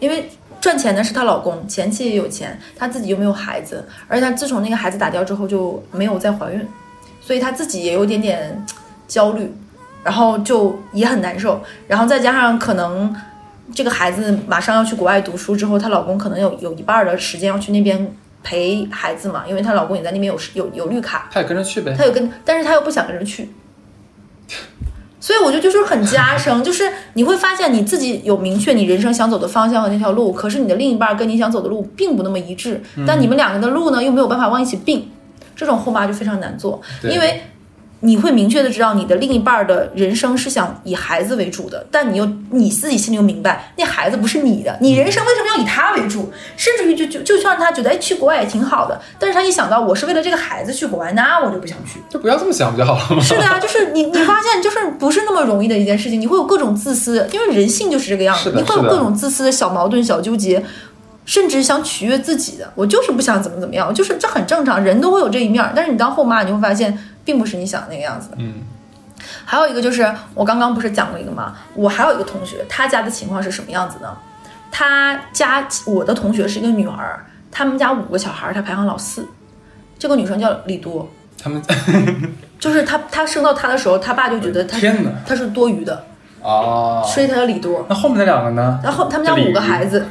因为赚钱的是她老公，前妻也有钱，她自己又没有孩子，而且她自从那个孩子打掉之后就没有再怀孕，所以她自己也有点点焦虑，然后就也很难受，然后再加上可能。这个孩子马上要去国外读书之后，她老公可能有有一半的时间要去那边陪孩子嘛，因为她老公也在那边有有有绿卡，他也跟着去呗。她又跟，但是她又不想跟着去，所以我觉得就是很加深，就是你会发现你自己有明确你人生想走的方向和那条路，可是你的另一半跟你想走的路并不那么一致，但你们两个的路呢又没有办法往一起并，这种后妈就非常难做，因为你会明确的知道你的另一半的人生是想以孩子为主的，但你又你自己心里又明白，那孩子不是你的，你人生为什么要以他为主？甚至于就就 就算他觉得哎去国外也挺好的，但是他一想到我是为了这个孩子去国外，那我就不想去。就不要这么想不就好了吗？是的呀，就是你，你发现就是不是那么容易的一件事情，你会有各种自私，因为人性就是这个样子，你会有各种自私的小矛盾、小纠结，甚至想取悦自己的，我就是不想怎么怎么样，就是这很正常，人都会有这一面儿。但是你当后妈，你会发现并不是你想的那个样子。嗯，还有一个就是我刚刚不是讲过一个吗？我还有一个同学，他家的情况是什么样子呢？他家我的同学是一个女孩儿，他们家五个小孩儿，她排行老四，这个女生叫李多。他们 就是他，他生到他的时候，他爸就觉得天哪他是多余的，哦，所以他叫李多。那后面那两个呢？然后他们家五个孩子，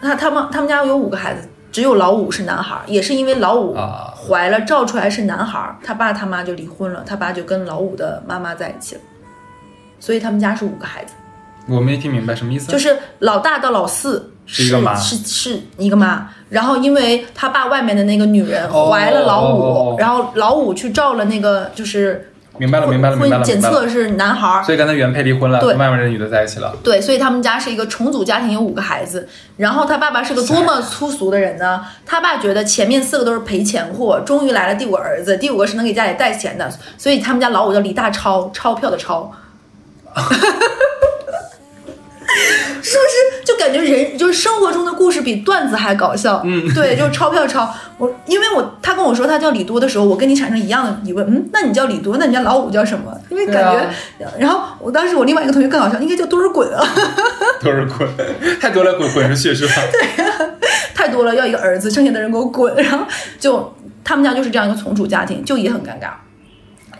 他 他们他们家有五个孩子，只有老五是男孩儿，也是因为老五啊。怀了照出来是男孩儿，他爸他妈就离婚了，他爸就跟老五的妈妈在一起了，所以他们家是五个孩子，我没听明白什么意思。就是老大到老四是一个妈。是是一个妈，然后因为他爸外面的那个女人哦怀了老五，然后老五去照了那个就是明白了，明白了，明白了，婚检。测是男孩儿，所以跟他原配离婚了，对跟外面这女的在一起了。对，所以他们家是一个重组家庭，有五个孩子。然后他爸爸是个多么粗俗的人呢？他爸觉得前面四个都是赔钱货，终于来了第五个儿子，第五个是能给家里带钱的，所以他们家老五叫李大钞，钞票的钞。是不是就感觉人就是生活中的故事比段子还搞笑？嗯，对，就是钞票钞。我因为我他跟我说他叫李多的时候，我跟你产生一样的疑问，嗯，那你叫李多，那你家老五叫什么？因为感觉，然后我当时我另外一个同学更搞笑，应该叫多尔衮啊。都是滚，太多了，滚滚出去是吧？对太多了，要一个儿子，剩下的人给我滚。然后就他们家就是这样一个从主家庭，就也很尴尬。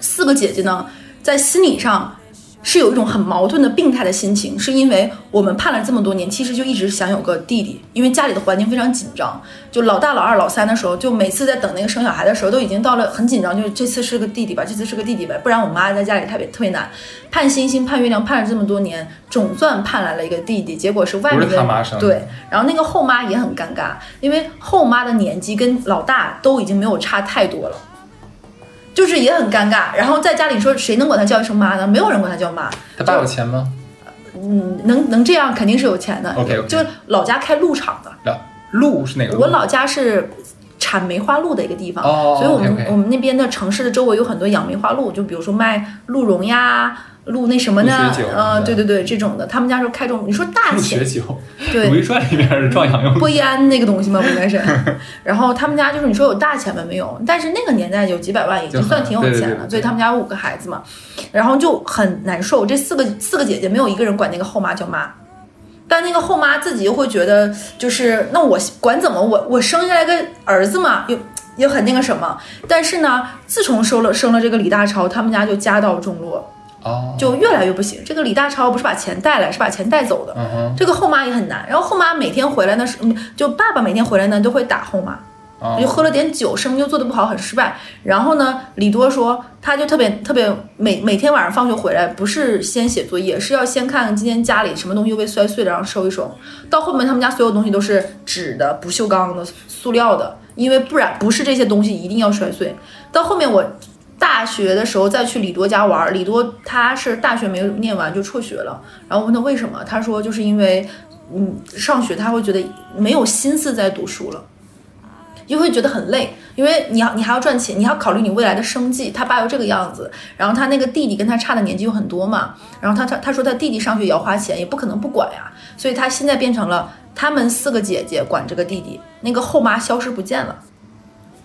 四个姐姐呢，在心理上是有一种很矛盾的病态的心情，是因为我们盼了这么多年，其实就一直想有个弟弟，因为家里的环境非常紧张。就老大、老二、老三的时候，就每次在等那个生小孩的时候，都已经到了很紧张，就是这次是个弟弟吧，这次是个弟弟呗，不然我妈在家里特别特别难。盼星星盼月亮盼了这么多年，总算盼来了一个弟弟，结果是外面不是他妈生的对，然后那个后妈也很尴尬，因为后妈的年纪跟老大都已经没有差太多了。就是也很尴尬，然后在家里说谁能管他叫一声妈呢？没有人管他叫妈，他爸有钱吗？嗯，能能这样肯定是有钱的。就是老家开鹿场的，啊，鹿是哪个？我老家是产梅花鹿的一个地方，哦所以我们我们那边的城市的周围有很多养梅花鹿，就比如说卖鹿茸呀、鹿那什么的呃，对对对对，这种的，他们家是开这种，你说大鹿钱血酒，对《如懿传》里面是壮阳用的。波安那个东西吗？不应该是。然后他们家就是你说有大钱吗？没有，但是那个年代有几百万已经算挺有钱了，对对对对所以他们家有五个孩子嘛，然后就很难受。这四个四个姐姐没有一个人管那个后妈叫妈。但那个后妈自己又会觉得，就是那我管怎么我我生下来个儿子嘛，又又很那个什么。但是呢，自从收了生了这个李大超，他们家就家道中落，哦，就越来越不行。这个李大超不是把钱带来，是把钱带走的。嗯，这个后妈也很难。然后后妈每天回来呢，是嗯就爸爸每天回来呢都会打后妈，哦就喝了点酒，生意又做得不好，很失败。然后呢，李多说他就特别特别每每天晚上放学回来，不是先写作业，是要先看看今天家里什么东西又被摔碎了，然后收一收。到后面他们家所有东西都是纸的、不锈钢的、塑料的，因为不然不是这些东西一定要摔碎。到后面我。大学的时候再去李多家玩，李多他是大学没念完就辍学了，然后问他为什么，他说就是因为嗯，上学他会觉得没有心思在读书了，就会觉得很累，因为你要你还要赚钱，你要考虑你未来的生计。他爸又这个样子，然后他那个弟弟跟他差的年纪又很多嘛，然后他他他说他弟弟上学也要花钱，也不可能不管呀，所以他现在变成了他们四个姐姐管这个弟弟，那个后妈消失不见了。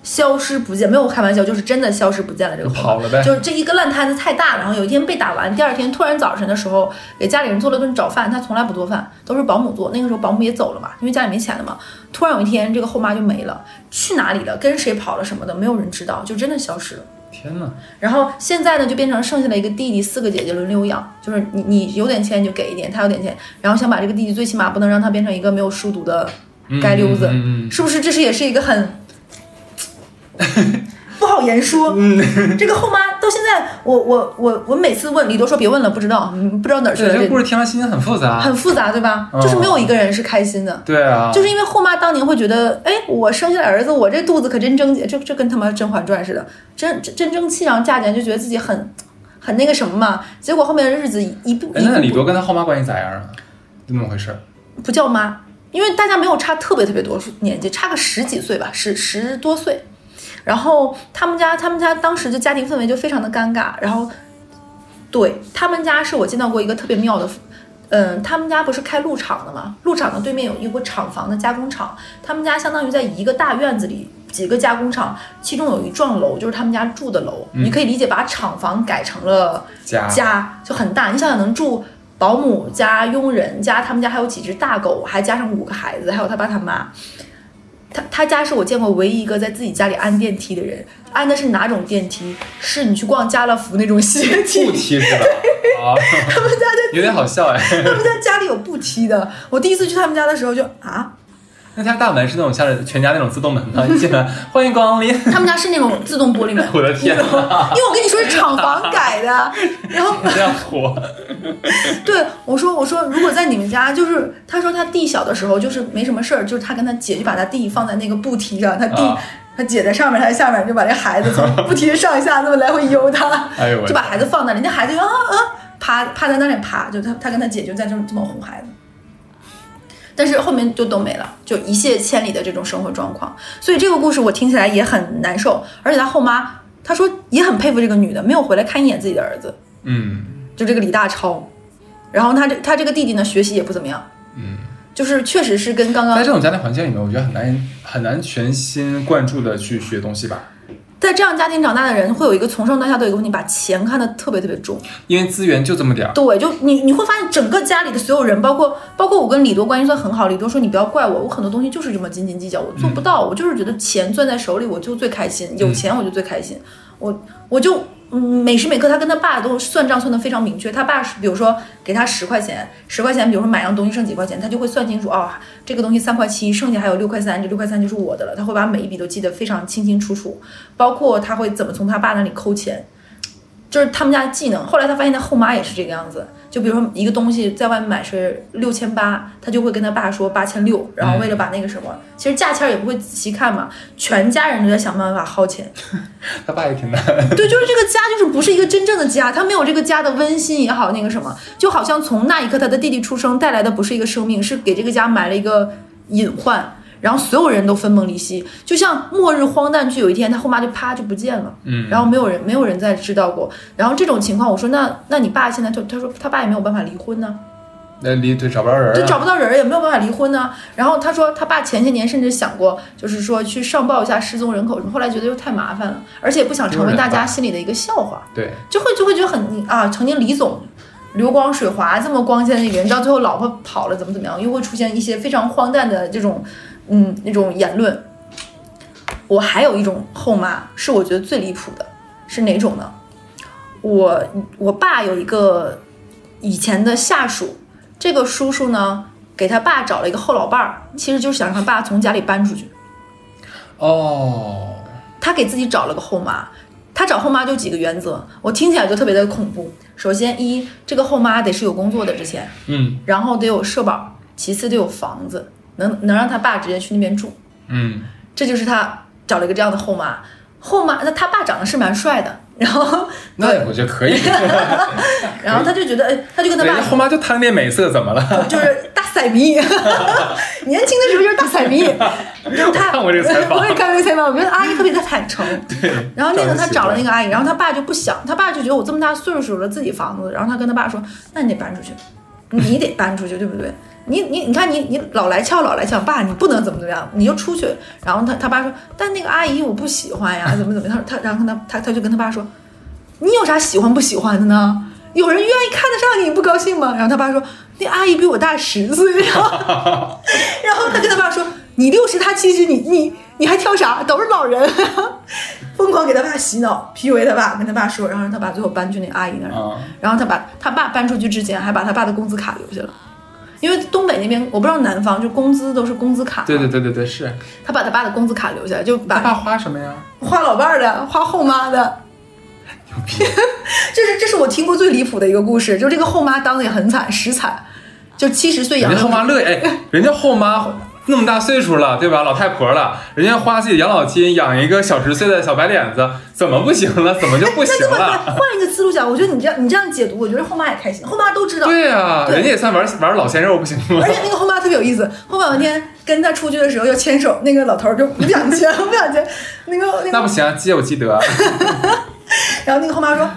消失不见，没有开玩笑，就是真的消失不见了。这个跑了呗就是这一个烂摊子太大了，然后有一天被打完，第二天突然早晨的时候给家里人做了顿早饭，他从来不做饭，都是保姆做。那个时候保姆也走了嘛，因为家里没钱了嘛。突然有一天，这个后妈就没了，去哪里了？跟谁跑了什么的，没有人知道，就真的消失了。天呐！然后现在呢，就变成剩下了一个弟弟，四个姐姐轮流养，就是你你有点钱你就给一点，他有点钱，然后想把这个弟弟最起码不能让他变成一个没有书读的街溜子，嗯嗯嗯是不是？这是也是一个很 不好言说。这个后妈到到现在，我我我我每次问李多说别问了，不知道，嗯，不知道哪儿去对，了。这个故事听完心情很复杂。很复杂，对吧？嗯就是没有一个人是开心的。对啊，就是因为后妈当年会觉得，哎，我生下来儿子，我这肚子可真争气，这这跟他妈《甄嬛传》似的，真真真争气，然后嫁进来就觉得自己很很那个什么嘛。结果后面的日子一一步哎，一步那李多跟他后妈关系咋样啊？就那么回事儿。不叫妈，因为大家没有差特别特别多年纪，差个十几岁吧，十十多岁。然后他们家，他们家当时就家庭氛围就非常的尴尬。然后，对他们家是我见到过一个特别妙的，嗯，他们家不是开鹿场的吗，鹿场的对面有一个厂房的加工厂，他们家相当于在一个大院子里几个加工厂，其中有一幢楼就是他们家住的楼，你可以理解把厂房改成了家家就很大，你想想能住保姆加佣人加他们家还有几只大狗，还加上五个孩子，还有他爸他妈。他他家是我见过唯一一个在自己家里安电梯的人，安的是哪种电梯？是你去逛家乐福那种斜梯不，梯是吧？啊，他们家就有点好笑哎。他们家家里有步梯的。我第一次去他们家的时候就啊，那家大门是那种像是全家那种自动门吗？一进来欢迎光临。他们家是那种自动玻璃门。我的天因为我跟你说是厂房改的，然后这样火，对我说：“我说，如果在你们家，就是他说他弟小的时候就是没什么事儿，就是他跟他姐就把他弟放在那个步梯上，他弟、啊他姐在上面，他在下面，就把这孩子从步梯上下那么来回悠他，哎呦就把孩子放那里，那孩子就啊啊趴趴在那里爬，就他他跟他姐就在这么这么哄孩子。但是后面就都没了，就一泻千里的这种生活状况。所以这个故事我听起来也很难受，而且他后妈他说也很佩服这个女的，没有回来看一眼自己的儿子。嗯。就这个李大超，然后他这他这个弟弟呢，学习也不怎么样，嗯，就是确实是跟刚刚在这种家庭环境里面，我觉得很难很难全心贯注的去学东西吧，在这样家庭长大的人，会有一个从上到下都有一个问题，把钱看得特别特别重。因为资源就这么点儿。对，就你你会发现整个家里的所有人，包括包括我跟李多关系算很好，李多说你不要怪我，我很多东西就是这么斤斤计较，我做不到，我就是觉得钱攥在手里我就最开心，有钱我就最开心，我我就。嗯，每时每刻他跟他爸都算账算的非常明确。他爸是比如说给他十块钱，十块钱，比如说买样东西剩几块钱，他就会算清楚哦，这个东西三块七，剩下还有六块三，这六块三就是我的了。他会把每一笔都记得非常清清楚楚，包括他会怎么从他爸那里抠钱，就是他们家的技能。后来他发现他后妈也是这个样子，就比如说一个东西在外面买是六千八，他就会跟他爸说八千六，然后为了把那个什么，其实价签也不会仔细看嘛，全家人都在想办法薅钱。他爸也挺难。对，就是这个家就是不是一个真正的家，他没有这个家的温馨也好，那个什么，就好像从那一刻他的弟弟出生带来的不是一个生命，是给这个家埋了一个隐患。然后所有人都分崩离析，就像末日荒诞剧，有一天他后妈就啪就不见了，嗯然后没有人没有人再知道过。然后这种情况，我说那那你爸现在就他说他爸也没有办法离婚呢，那离对找不着人啊。就找不到人，也没有办法离婚呢。然后他说他爸前些年甚至想过，就是说去上报一下失踪人口什么，后来觉得又太麻烦了，而且也不想成为大家心里的一个笑话。对，就会就会觉得很啊，曾经李总流光水滑这么光鲜的一个人，到最后老婆跑了怎么怎么样，又会出现一些非常荒诞的这种嗯那种言论。我还有一种后妈是我觉得最离谱的，是哪种呢？我我爸有一个以前的下属，这个叔叔呢给他爸找了一个后老伴儿，其实就是想让他爸从家里搬出去。哦，他给自己找了个后妈，他找后妈就几个原则，我听起来就特别的恐怖。首先，一这个后妈得是有工作的之前，嗯然后得有社保，其次得有房子，能能让他爸直接去那边住，嗯，这就是他找了一个这样的后妈。后妈，那他爸长得是蛮帅的，然后那我觉得可以。然后他就觉得，哎，他就跟他爸后妈就贪恋美色，怎么了？就是大色迷，年轻的时候就是大色迷。然后他看过这个采访我也看过这个采访，我觉得阿姨特别的坦诚。对。然后那个他找了那个，个阿姨，然后他爸就不想，他爸就觉得我这么大岁数了，自己房子，然后他跟他爸说，那你得搬出去，你得搬出去，对不对？你你你看你你老来俏老来俏，爸你不能怎么怎么样，你就出去。然后他他爸说，但那个阿姨我不喜欢呀，怎么怎么样？他他然后跟他他他就跟他爸说，你有啥喜欢不喜欢的呢？有人愿意看得上你，你不高兴吗？然后他爸说，那阿姨比我大十岁，然 后然后他跟他爸说，你六十，他七十，你你你还挑啥？都是老人，疯狂给他爸洗脑，PUA 他爸，跟他爸说，然后让他爸最后搬去那阿姨那儿，啊，然后他把他爸搬出去之前，还把他爸的工资卡留下了。因为东北那边，我不知道南方就工资都是工资卡，对对对对对，是。他把他爸的工资卡留下来，就把他爸花什么呀？花老伴儿的，花后妈的，这 是这是我听过最离谱的一个故事，就这个后妈当的也很惨，实惨，就七十岁养人家后妈乐哎，人家后妈那么大岁数了，对吧？老太婆了，人家花自己养老金养一个小十岁的小白脸子，怎么不行了？怎么就不行了？换一个思路讲，我觉得你这样你这样解读，我觉得后妈也开心，后妈都知道。对呀，人家也算玩玩老鲜肉，不行吗？而且那个后妈特别有意思，后妈有一天跟他出去的时候要牵手，那个老头就不想牵，不想牵，那个那那不行，记我记得。然后那个后妈说。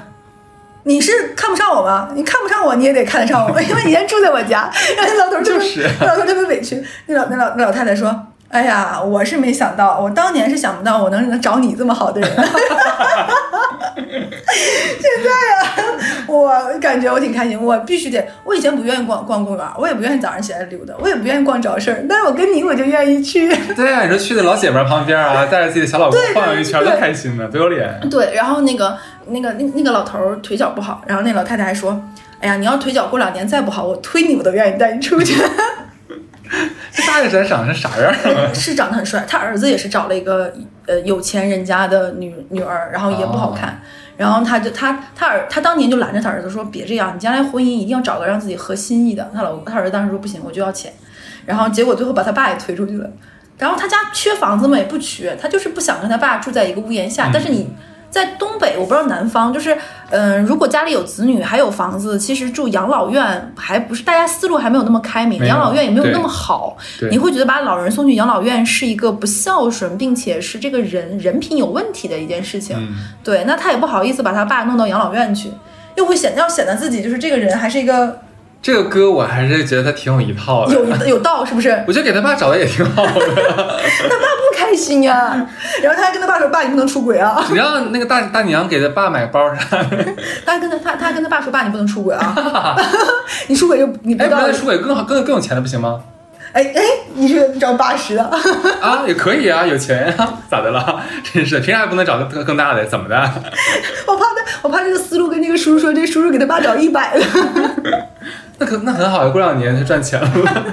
你是看不上我吗？你看不上我，你也得看得上我，因为以前住在我家。然后那老头就是，老头特别委屈。那老那老那老太太说：“哎呀，我是没想到，我当年是想不到我能能找你这么好的人。”现在啊，我感觉我挺开心。我必须得，我以前不愿意逛逛公园，我也不愿意早上起来溜达，我也不愿意逛早市。但是我跟你，我就愿意去。对啊，你说去的老姐们旁边啊，带着自己的小老公晃悠一圈，多开心呢，多有脸。对，然后那个。那个那那个老头儿腿脚不好，然后那老太太还说：“哎呀，你要腿脚过两年再不好，我推你我都愿意带你出去。”这大爷长成啥样了？是长得很帅，他儿子也是找了一个呃有钱人家的女女儿，然后也不好看，然后他就他他儿他当年就拦着他儿子说：“别这样，你将来婚姻一定要找个让自己合心意的。”他老他儿子当时说：“不行，我就要钱。”然后结果最后把他爸也推出去了。然后他家缺房子嘛，也不缺，他就是不想跟他爸住在一个屋檐下。但是你。在东北，我不知道南方，就是，嗯，如果家里有子女还有房子，其实住养老院还不是大家思路还没有那么开明，养老院也没有那么好，你会觉得把老人送去养老院是一个不孝顺，并且是这个人人品有问题的一件事情。对，那他也不好意思把他爸弄到养老院去，又会显要显得自己就是这个人还是一个。这个歌我还是觉得他挺有一套的，有有道是不是？我觉得给他爸找的也挺好的。他爸不开心呀，然后他还跟他爸说：“爸，你不能出轨啊！” 你让那个大大娘给他爸买个包啥？他跟他他他跟他爸说：“爸，你不能出轨啊！你出轨就你不知道出轨更好更更有钱的不行吗？”哎哎，你是找八十的啊？也可以啊，有钱呀，咋的了？真是，凭啥不能找个更大的？怎么的？我怕他，我怕这个思路跟这个叔叔说，这叔叔给他爸找一百的。那可那很好呀，过两年就赚钱了。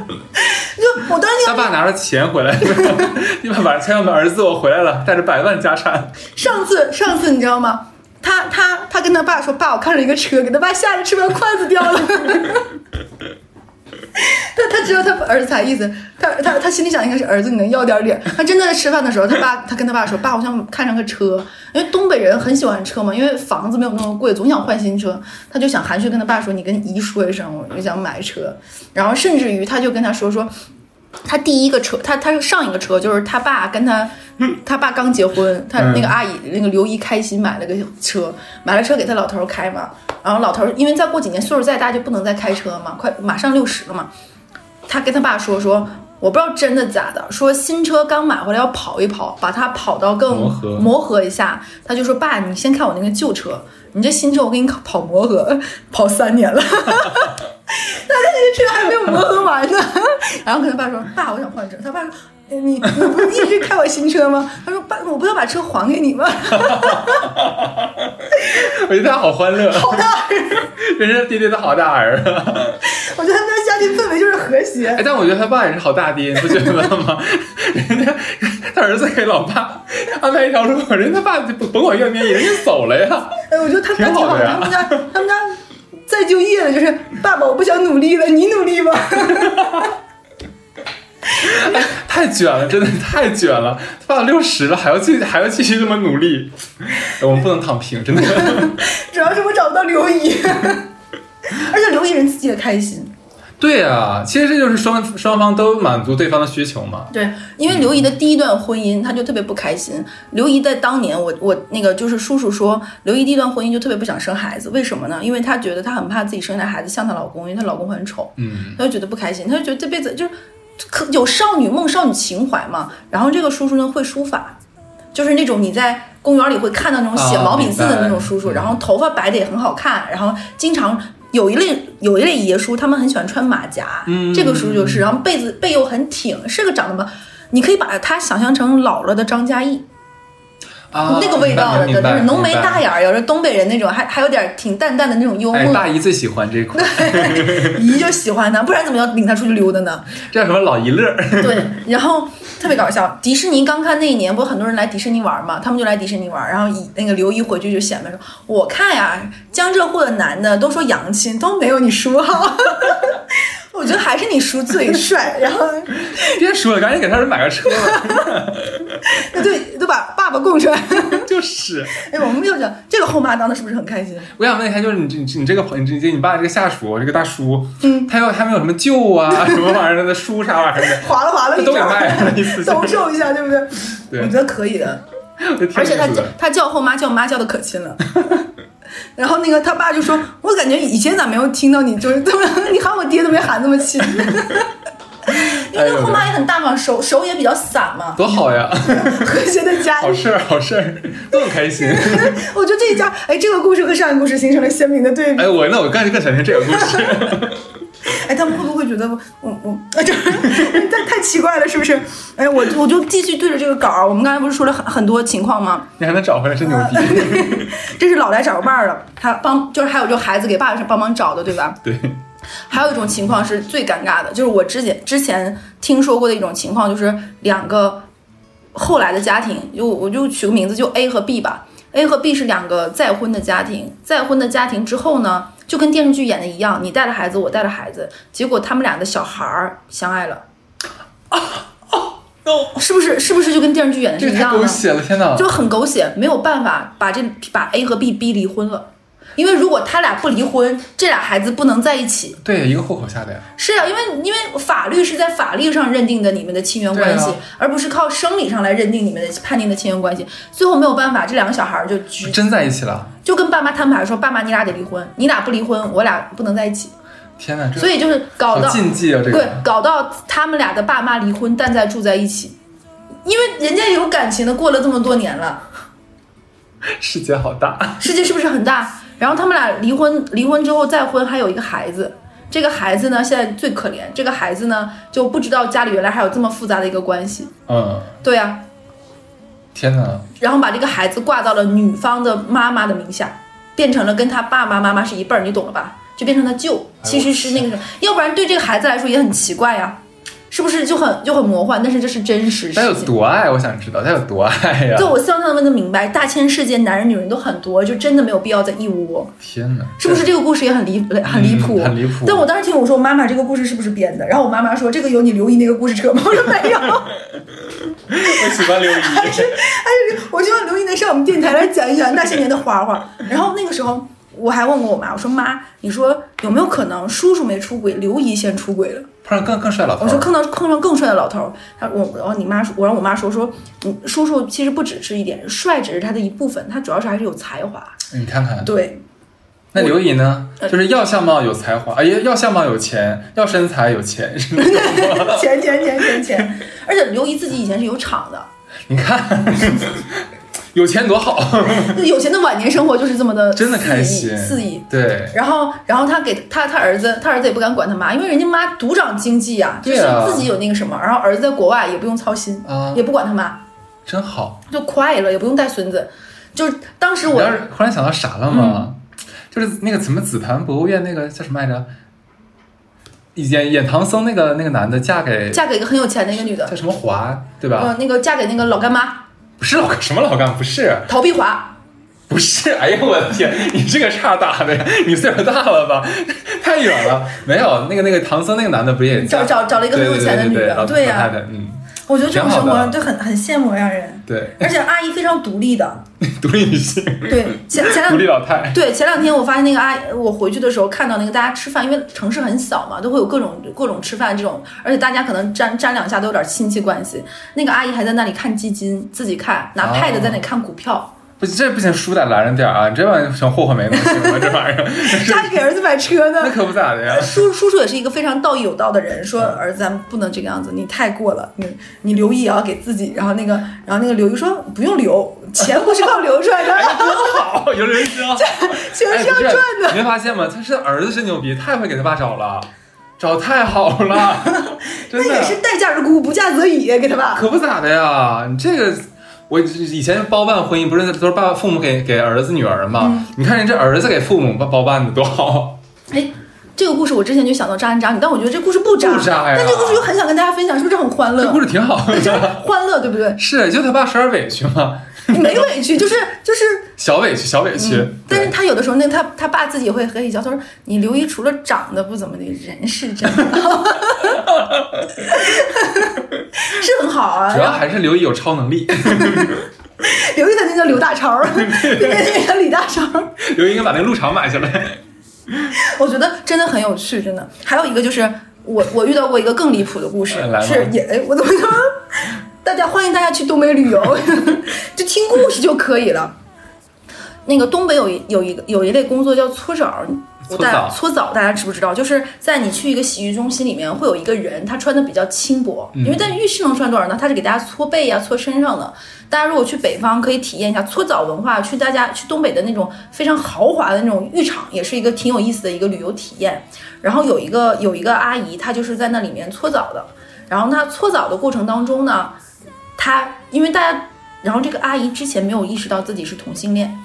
就我当时他爸拿着钱回来，你爸把钱要的儿子我回来了，带着百万家产。上次上次你知道吗？他他他跟他爸说，爸，我看上一个车，给他爸吓得吃不完筷子掉了。他他知道他儿子啥意思，他他他心里想应该是儿子，你能要点脸。他真的在吃饭的时候，他爸他跟他爸说：“爸，我想看上个车，因为东北人很喜欢车嘛，因为房子没有那么贵，总想换新车。他就想含蓄跟他爸说：‘你跟姨说一声，我想买车。’然后甚至于他就跟他说说。”他第一个车，他他上一个车就是他爸跟他，他爸刚结婚，他那个阿姨那个刘姨开心买了个车，买了车给他老头开嘛，然后老头因为再过几年岁数再大就不能再开车嘛，快马上六十了嘛，他跟他爸说说，我不知道真的假的，说新车刚买回来要跑一跑，把它跑到更磨合一下，他就说爸，你先看我那个旧车。你这新车我给你跑磨合，跑三年了，他那些车还没有磨合完呢。然后跟他爸说：“爸，我想换车。”他爸说：“你你不是一直开我新车吗？”他说：“爸，我不要把车还给你吗？”我觉得他好欢乐，好大儿，人家爹爹的好大儿。我觉得他们家家庭氛围就是和谐。哎，但我觉得他爸也是好大爹，你不觉得吗？人家他儿子给老爸安排一条路，人家他爸甭管愿不愿意，人家走了呀。哎，我觉得他挺好的呀。他们家他们家再就业了，就是爸爸，我不想努力了，你努力吧。哎，太卷了，真的太卷了。爸爸六十了，还要继还要继续这么努力，我们不能躺平，真的。主要是我找不到刘姨，而且刘姨人自己也开心。对啊，其实这就是双双方都满足对方的需求嘛。对，因为刘姨的第一段婚姻，她就特别不开心。刘姨在当年，我我那个就是叔叔说，刘姨第一段婚姻就特别不想生孩子，为什么呢？因为她觉得她很怕自己生下孩子像她老公，因为她老公很丑，嗯，她就觉得不开心，她就觉得这辈子就是可有少女梦、少女情怀嘛。然后这个叔叔呢会书法，就是那种你在公园里会看到那种写毛笔字的那种叔叔，然后头发白的也很好看，然后经常。有一类有一类爷叔，他们很喜欢穿马甲，这个叔就是，然后背子背又很挺，是个长得嘛，你可以把他想象成老了的张嘉译。啊那个味道的，就是浓眉大眼儿，有着东北人那种，还还有点挺淡淡的那种幽哎，默。大姨最喜欢这一款，姨就喜欢他，不然怎么要领他出去溜达呢？这叫什么老姨乐？对，然后特别搞笑。迪士尼刚看那一年，不是很多人来迪士尼玩嘛？他们就来迪士尼玩，然后以那个刘姨回去就显摆说：“我看呀，江浙沪的男的都说洋气，都没有你叔好。我觉得还是你叔最帅。”然后别说了，赶紧给他人买个车吧。对，都把爸爸供出来。就是，哎，我们又讲这个后妈当的是不是很开心？我想问一下，就是你这你这个朋你这你爸这个下属这个大叔，嗯，他有他们有什么舅啊什么玩意儿的叔啥玩意儿的，划了划了都给卖了兜售一下，对不对？对我觉得可以的。而且他他叫后妈叫妈叫的可亲了。然后那个他爸就说：“我感觉以前咋没有听到你就是这么，你喊我爹都没喊这么亲。”因为那后妈也很大方，手手也比较散嘛，多好呀，和谐的家好事儿好事儿，都很开心。我觉得这一家，哎，这个故事和上一个故事形成了鲜明的对比。哎，我那我更更想听这个故事。哎，他们会不会觉得我我 就是太太奇怪了，是不是？哎，我我就继续对着这个稿儿，我们刚才不是说了很很多情况吗？你还能找回来，真牛逼。这是老来找个伴儿了，他帮就是还有就孩子给爸爸是帮忙找的，对吧？对，还有一种情况是最尴尬的，就是我之前之前听说过的一种情况，就是两个后来的家庭，就我就取个名字，就 A 和 B 吧。A 和 B 是两个再婚的家庭，再婚的家庭之后呢，就跟电视剧演的一样，你带了孩子，我带了孩子，结果他们俩的小孩儿相爱了，啊哦是不是？是不是就跟电视剧演的是一样的？狗血了，天哪！就很狗血，没有办法把这把 A 和 B 逼离婚了，因为如果他俩不离婚，这俩孩子不能在一起。对，一个户口下的呀。是啊，因为因为法律是在法律上认定的你们的亲缘关系，啊而不是靠生理上来认定你们的判定的亲缘关系。最后没有办法，这两个小孩就真在一起了，就跟爸妈摊牌说：“爸妈，你俩得离婚，你俩不离婚，我俩不能在一起。天哪！”这所以就是搞到禁忌啊，这对。，搞到他们俩的爸妈离婚，但在住在一起，因为人家有感情的，过了这么多年了。世界好大。世界是不是很大？然后他们俩离婚，离婚之后再婚，还有一个孩子。这个孩子呢，现在最可怜。这个孩子呢，就不知道家里原来还有这么复杂的一个关系。嗯，对呀、天哪！然后把这个孩子挂到了女方的妈妈的名下，变成了跟他爸爸妈妈是一辈儿，你懂了吧？就变成他舅，其实是那个什么，要不然对这个孩子来说也很奇怪呀，是不是就很就很魔幻？但是这是真实他有。多爱？我想知道他有多爱呀对！我希望他们能明白，大千世界男人女人都很多，就真的没有必要在一窝。天哪！是不是这个故事也很离很离谱、嗯很离谱但我当时听我说，妈妈这个故事是不是编的？然后我妈妈说，这个有你刘姨那个故事扯吗？我说没有，我喜欢刘姨。我希望刘姨能上我们电台来讲一讲那些年的花花。然后那个时候我还问过我妈，我说妈，你说有没有可能叔叔没出轨，刘姨先出轨了？碰上更更帅老头。我说碰到碰上更帅的老头儿，他我然后你妈说，我让我妈说说，嗯，叔叔其实不只是一点，帅只是他的一部分，他主要是还是有才华。你看看，对，那刘姨呢？呃就是要相貌有才华，哎呀，要相貌有钱，要身材有钱，是吗？钱钱钱钱钱，而且刘姨自己以前是有厂的。你看，有钱多好，有钱的晚年生活就是这么的真的开心，肆意。对，然后，然后他给他他儿子，他儿子也不敢管他妈，因为人家妈独掌经济呀、就是自己有那个什么。然后儿子在国外也不用操心，啊也不管他妈，真好。就快乐，也不用带孙子。就是当时我我要是忽然想到啥了吗？嗯就是那个什么紫檀博物院那个叫什么来着？演演唐僧那个那个男的嫁给嫁给一个很有钱的一个女的，叫什么华对吧？嗯，那个嫁给那个老干妈。不是老干什么老干，不是。陶碧华，不是，哎呦我的天，你这个岔打的呀，你岁数大了吧？太远了。没有那个那个唐僧那个男的不是也找找找了一个很有钱的女的，对呀、嗯，我觉得这种生活就很很羡慕让人。对，而且阿姨非常独立的，独立女性，对前前两 独立老太，对，前两天我发现那个阿姨，我回去的时候看到那个大家吃饭，因为城市很小嘛，都会有各种各种吃饭这种，而且大家可能沾沾两下都有点亲戚关系。那个阿姨还在那里看基金，自己看，拿 pad 在那里看股票，不这不行，书得拦着点儿啊！你这玩意儿想霍霍没能行吗？这玩意儿，家里给儿子买车呢那。可不咋的呀。叔叔叔也是一个非常道义有道的人，说儿子咱们不能这个样子，你太过了，你你留意也要给自己。然后那个然后那个刘姨说不用留，钱不是靠留出来的，真好，有人真好，钱是要赚的。你没发现吗？他是儿子是牛逼，太会给他爸找了，找太好了，真的那也是待价而沽，不嫁则已，给他爸。可不咋的呀。你这个我以前包办婚姻不是都是爸爸父母给给儿子女儿吗？嗯你看人这儿子给父母包包办的多好，哎，这个故事我之前就想到渣男渣女，但我觉得这故事不渣，不渣呀但这个故事又很想跟大家分享，是不是很欢乐这故？事挺好的。欢乐对不对？是，就他爸受点委屈嘛，没委屈，就是就是小委屈，小委屈。嗯但是他有的时候，那他他爸自己会和你笑，他说：“你刘一除了长得不怎么的，人是真好，是很好啊。”主要还是刘一有超能力，刘一他那叫刘大超，对对对，叫李大超。刘一应该把那个鹿场买下来。我觉得真的很有趣，真的。还有一个就是我我遇到过一个更离谱的故事是也哎我怎么说？大家欢迎大家去东北旅游，就听故事就可以了。那个东北有一有一个有一类工作叫搓澡，我大搓澡搓澡大家知不知道？就是在你去一个洗浴中心里面，会有一个人，他穿的比较轻薄，因为在浴室能穿多少呢？他是给大家搓背呀、搓身上的。大家如果去北方，可以体验一下搓澡文化，去大家去东北的那种非常豪华的那种浴场，也是一个挺有意思的一个旅游体验。然后有一个有一个阿姨，她就是在那里面搓澡的。然后她搓澡的过程当中呢，她因为大家，然后这个阿姨之前没有意识到自己是同性恋。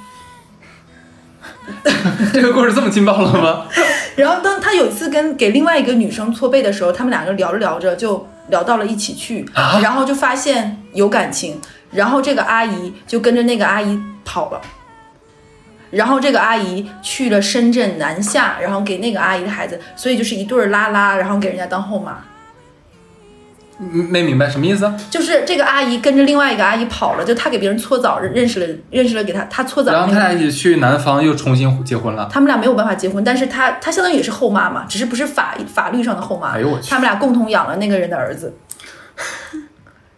这个故事这么劲爆了吗？然后当他有一次跟给另外一个女生搓背的时候，他们两个聊着聊着就聊到了一起去，啊然后就发现有感情，然后这个阿姨就跟着那个阿姨跑了。然后这个阿姨去了深圳南下，然后给那个阿姨的孩子，所以就是一对儿拉拉，然后给人家当后妈。没明白什么意思？就是这个阿姨跟着另外一个阿姨跑了，就她给别人搓澡认识了，认识了给她她搓澡然后那个他俩一起去南方又重新结婚了。他们俩没有办法结婚，但是她她相当于也是后妈嘛，只是不是法法律上的后妈。哎呦我去他们俩共同养了那个人的儿子。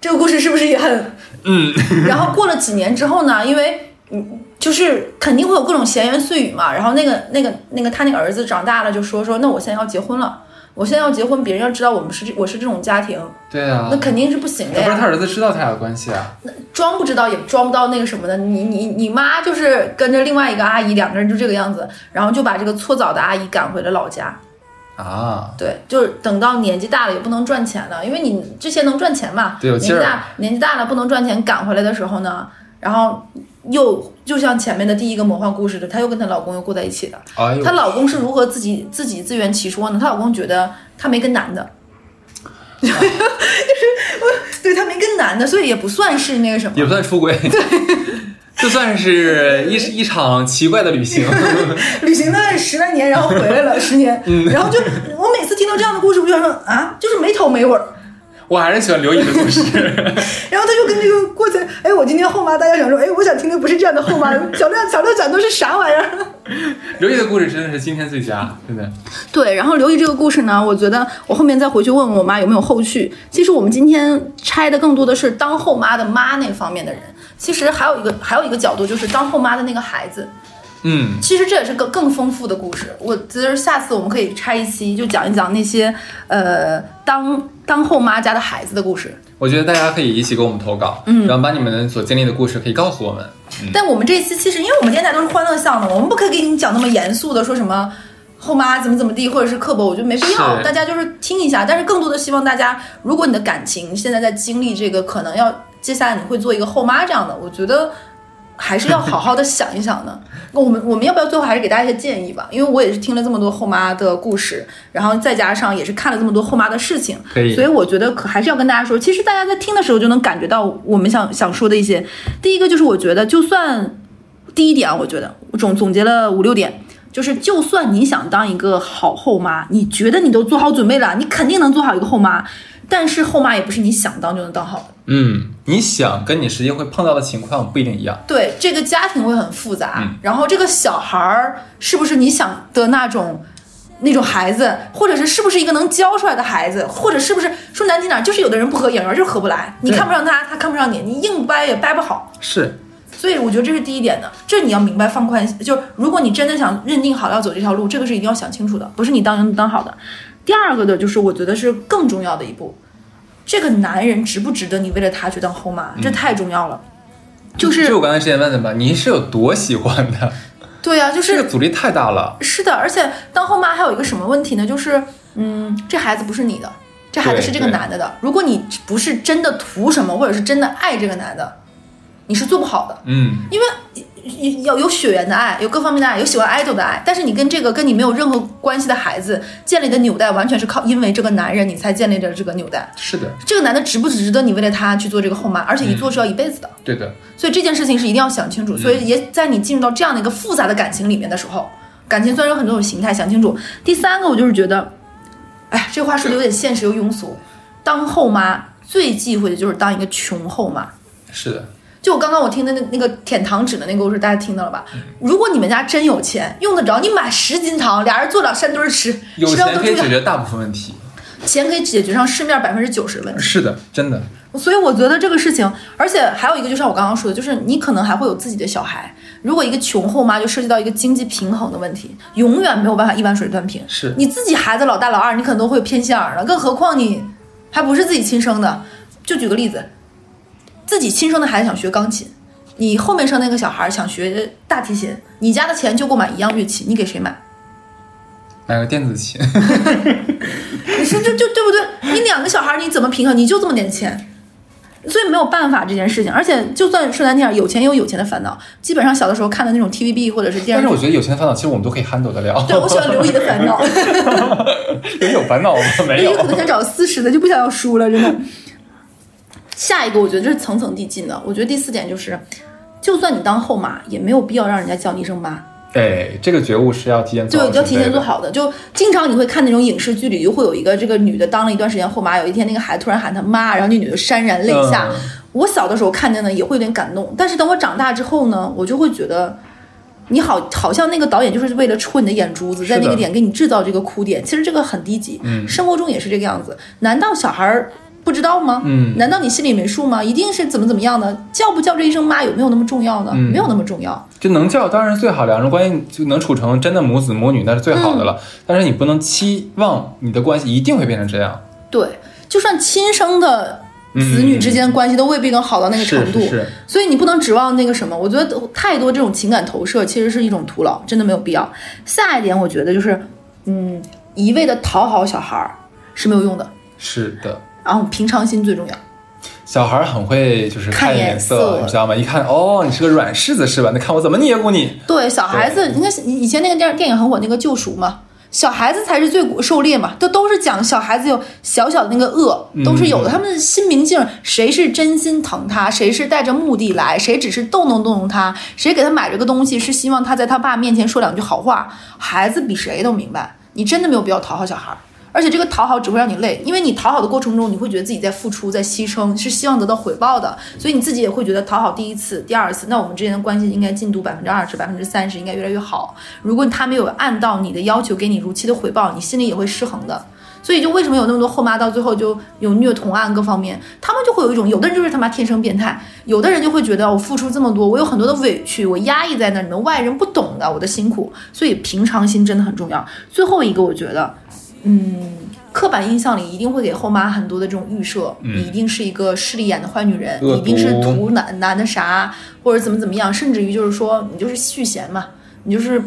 这个故事是不是也很？嗯，然后过了几年之后呢，因为嗯，就是肯定会有各种闲言碎语嘛。然后那个那个那个他那个儿子长大了，就说说那我现在要结婚了，我现在要结婚，别人要知道我们是我是这种家庭，对啊那，肯定是不行的呀。要不是他儿子知道他俩的关系啊？装不知道也装不到那个什么的，你你你妈就是跟着另外一个阿姨，两个人就这个样子，然后就把这个搓澡的阿姨赶回了老家。啊，对，就是等到年纪大了也不能赚钱了，因为你之前能赚钱嘛，对年纪大年纪大了不能赚钱，赶回来的时候呢，然后又就像前面的第一个魔幻故事的，她又跟她老公又过在一起的。哎她，老公是如何自己自己自圆其说呢？她老公觉得她没跟男的。就是我对她没跟男的，所以也不算是那个什么，也不算出轨，就 算是一一场奇怪的旅行。旅行了十来年，然后回来了十年，嗯然后就我每次听到这样的故事，我就想说啊，就是没头没尾儿。我还是喜欢刘姨的故事。然后他就跟这个过去，哎，我今天后妈，大家想说，哎，我想听的不是这样的后妈，小亮小亮讲的是啥玩意儿？刘姨的故事真的是今天最佳，真的。对，然后刘姨这个故事呢，我觉得我后面再回去问问我妈有没有后续。其实我们今天拆的更多的是当后妈的妈那方面的人，其实还有一个还有一个角度就是当后妈的那个孩子。嗯，其实这也是个更丰富的故事。我觉得下次我们可以拆一期，就讲一讲那些呃当当后妈家的孩子的故事。我觉得大家可以一起给我们投稿，嗯，然后把你们所经历的故事可以告诉我们。但我们这一期其实，因为我们电台都是欢乐向的，我们不可以给你讲那么严肃的，说什么后妈怎么怎么地，或者是刻薄，我觉得没必要。大家就是听一下，但是更多的希望大家，如果你的感情现在在经历这个，可能要接下来你会做一个后妈这样的，我觉得还是要好好的想一想的。那 我们我们要不要最后还是给大家一些建议吧？因为我也是听了这么多后妈的故事，然后再加上也是看了这么多后妈的事情，所以我觉得可还是要跟大家说，其实大家在听的时候就能感觉到我们想想说的一些。第一个就是我觉得，就算第一点啊，我觉得我总总结了五六点，就是就算你想当一个好后妈，你觉得你都做好准备了，你肯定能做好一个后妈，但是后妈也不是你想当就能当好的。嗯，你想跟你实际会碰到的情况不一定一样。对，这个家庭会很复杂，嗯然后这个小孩儿是不是你想的那种那种孩子，或者是是不是一个能教出来的孩子，或者是不是说难听点儿，就是有的人不合眼缘，就是合不来，你看不上他，他看不上你，你硬掰也掰不好。是，所以我觉得这是第一点的，这你要明白放宽，就是如果你真的想认定好要走这条路，这个是一定要想清楚的，不是你当能当好的。第二个的就是我觉得是更重要的一步，这个男人值不值得你为了他去当后妈，这太重要了。就是就我刚才之前问的嘛，你是有多喜欢他？对呀、就是这个阻力太大了。是的，而且当后妈还有一个什么问题呢？就是嗯，这孩子不是你的，这孩子是这个男的的。如果你不是真的图什么，或者是真的爱这个男的，你是做不好的，嗯，因为有有血缘的爱，有各方面的爱，有喜欢 idol 的爱，但是你跟这个跟你没有任何关系的孩子建立的纽带，完全是靠因为这个男人你才建立的这个纽带。是的，这个男的值不值得你为了他去做这个后妈？而且一做是要一辈子的，对的，所以这件事情是一定要想清楚。所以也在你进入到这样的一个复杂的感情里面的时候，感情虽然有很多种形态，想清楚。第三个，我就是觉得，哎，这话说的有点现实又庸俗。当后妈最忌讳的就是当一个穷后妈。是的，就我刚刚我听的那那个舔糖纸的那个故事，大家听到了吧？如果你们家真有钱，用得着，你买十斤糖，俩人坐两山堆儿吃，有钱可以都，解决大部分问题。钱可以解决上市面百分之九十的问题。是的，真的，所以我觉得这个事情，而且还有一个，就像我刚刚说的，就是你可能还会有自己的小孩。如果一个穷后妈，就涉及到一个经济平衡的问题，永远没有办法一碗水端平。是你自己孩子老大老二，你可能都会偏心眼儿了，更何况你还不是自己亲生的。就举个例子，自己亲生的孩子想学钢琴，你后面生那个小孩想学大提琴，你家的钱就够买一样乐器，你给谁买？买个电子琴，你说就就对不对？你两个小孩你怎么平衡？你就这么点钱，所以没有办法这件事情。而且就算说难听点，有钱也有有钱的烦恼。基本上小的时候看的那种 TVB 或者是电视，但是我觉得有钱的烦恼，其实我们都可以 handle 得了。对我喜欢刘姨的烦恼，有烦恼吗？没有刘姨可。能想找个私食的，就不想要输了，真的。下一个我觉得这是层层递进的。我觉得第四点就是，就算你当后妈，也没有必要让人家叫你一声妈。哎，这个觉悟是要提前做好对，要提前做。好的。就经常你会看那种影视剧里，就会有一个这个女的当了一段时间后妈，有一天那个孩子突然喊她妈，然后那女的潸然泪下。嗯我小的时候看见呢，也会有点感动，但是等我长大之后呢，我就会觉得。你好，好像那个导演就是为了戳你的眼珠子，在那个点给你制造这个哭点。其实这个很低级，嗯生活中也是这个样子。难道小孩儿不知道吗？嗯难道你心里没数吗？一定是怎么怎么样的？叫不叫这一声妈有没有那么重要呢？嗯没有那么重要。就能叫当然是最好，两人关系就能处成真的母子母女，那是最好的了。但是你不能期望你的关系一定会变成这样。对，就算亲生的子女之间关系都未必能好到那个程度，是是是，所以你不能指望那个什么。我觉得太多这种情感投射其实是一种徒劳，真的没有必要。下一点，我觉得就是，嗯，一味的讨好小孩儿是没有用的，是的。然后平常心最重要。小孩很会就是看看颜色色，你知道吗？一看哦，你是个软柿子是吧？那看我怎么捏咕你。对，小孩子，你看以前那个电电影很火，那个救赎嘛。小孩子才是最狩猎嘛，都都是讲小孩子有小小的那个恶，都是有的。他们的心明镜，谁是真心疼他，谁是带着目的来，谁只是逗弄逗弄他，谁给他买这个东西是希望他在他爸面前说两句好话。孩子比谁都明白，你真的没有必要讨好小孩。而且这个讨好只会让你累，因为你讨好的过程中，你会觉得自己在付出、在牺牲，是希望得到回报的，所以你自己也会觉得讨好第一次、第二次，那我们之间的关系应该进度百分之二十、百分之三十，应该越来越好。如果他没有按到你的要求给你如期的回报，你心里也会失衡的。所以就为什么有那么多后妈到最后就有虐童案各方面，他们就会有一种，有的人就是他妈天生变态，有的人就会觉得我付出这么多，我有很多的委屈，我压抑在那，你们外人不懂的我的辛苦，所以平常心真的很重要。最后一个，我觉得。嗯，刻板印象里一定会给后妈很多的这种预设，你一定是一个势利眼的坏女人，你一定是图男男的啥，或者怎么怎么样，甚至于就是说你就是续弦嘛，你就是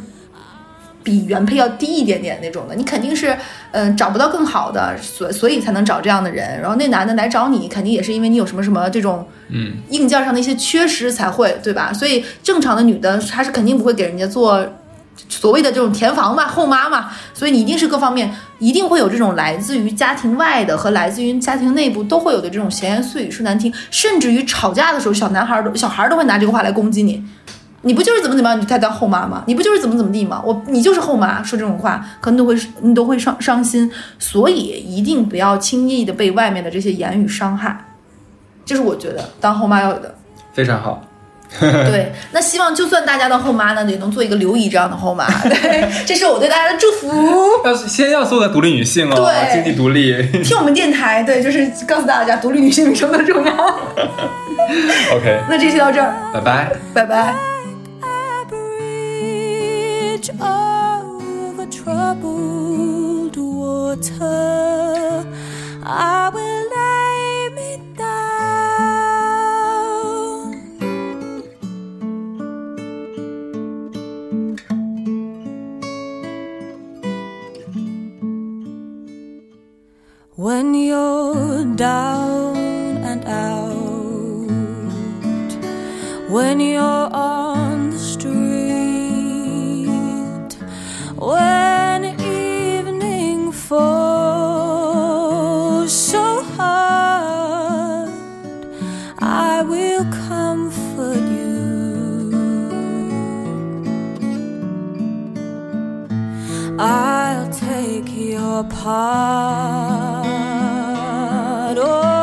比原配要低一点点那种的，你肯定是嗯、呃找不到更好的，所所以才能找这样的人。然后那男的来找你，肯定也是因为你有什么什么这种嗯硬件上的一些缺失才会，对吧？所以正常的女的，她是肯定不会给人家做所谓的这种填房嘛、后妈嘛，所以你一定是各方面一定会有这种来自于家庭外的和来自于家庭内部都会有的这种闲言碎语说难听，甚至于吵架的时候，小男孩儿都小孩儿都会拿这个话来攻击你。你不就是怎么怎么样，你才当后妈吗？你不就是怎么怎么地吗？我你就是后妈，说这种话可能都会你都会伤伤心，所以一定不要轻易的被外面的这些言语伤害，这是我觉得当后妈要有的。非常好。对，那希望就算大家的后妈呢，也能做一个刘姨这样的后妈。对，这是我对大家的祝福。要先要做个独立女性哦，对经济独立。听我们电台，对，就是告诉大家独立女性比什么都重要。OK，那这期到这儿，拜拜。拜拜。a bridge over troubled water. I will When you're down and out when you're on the street, when evening falls so hard, I will comfort you. I'll take your part not.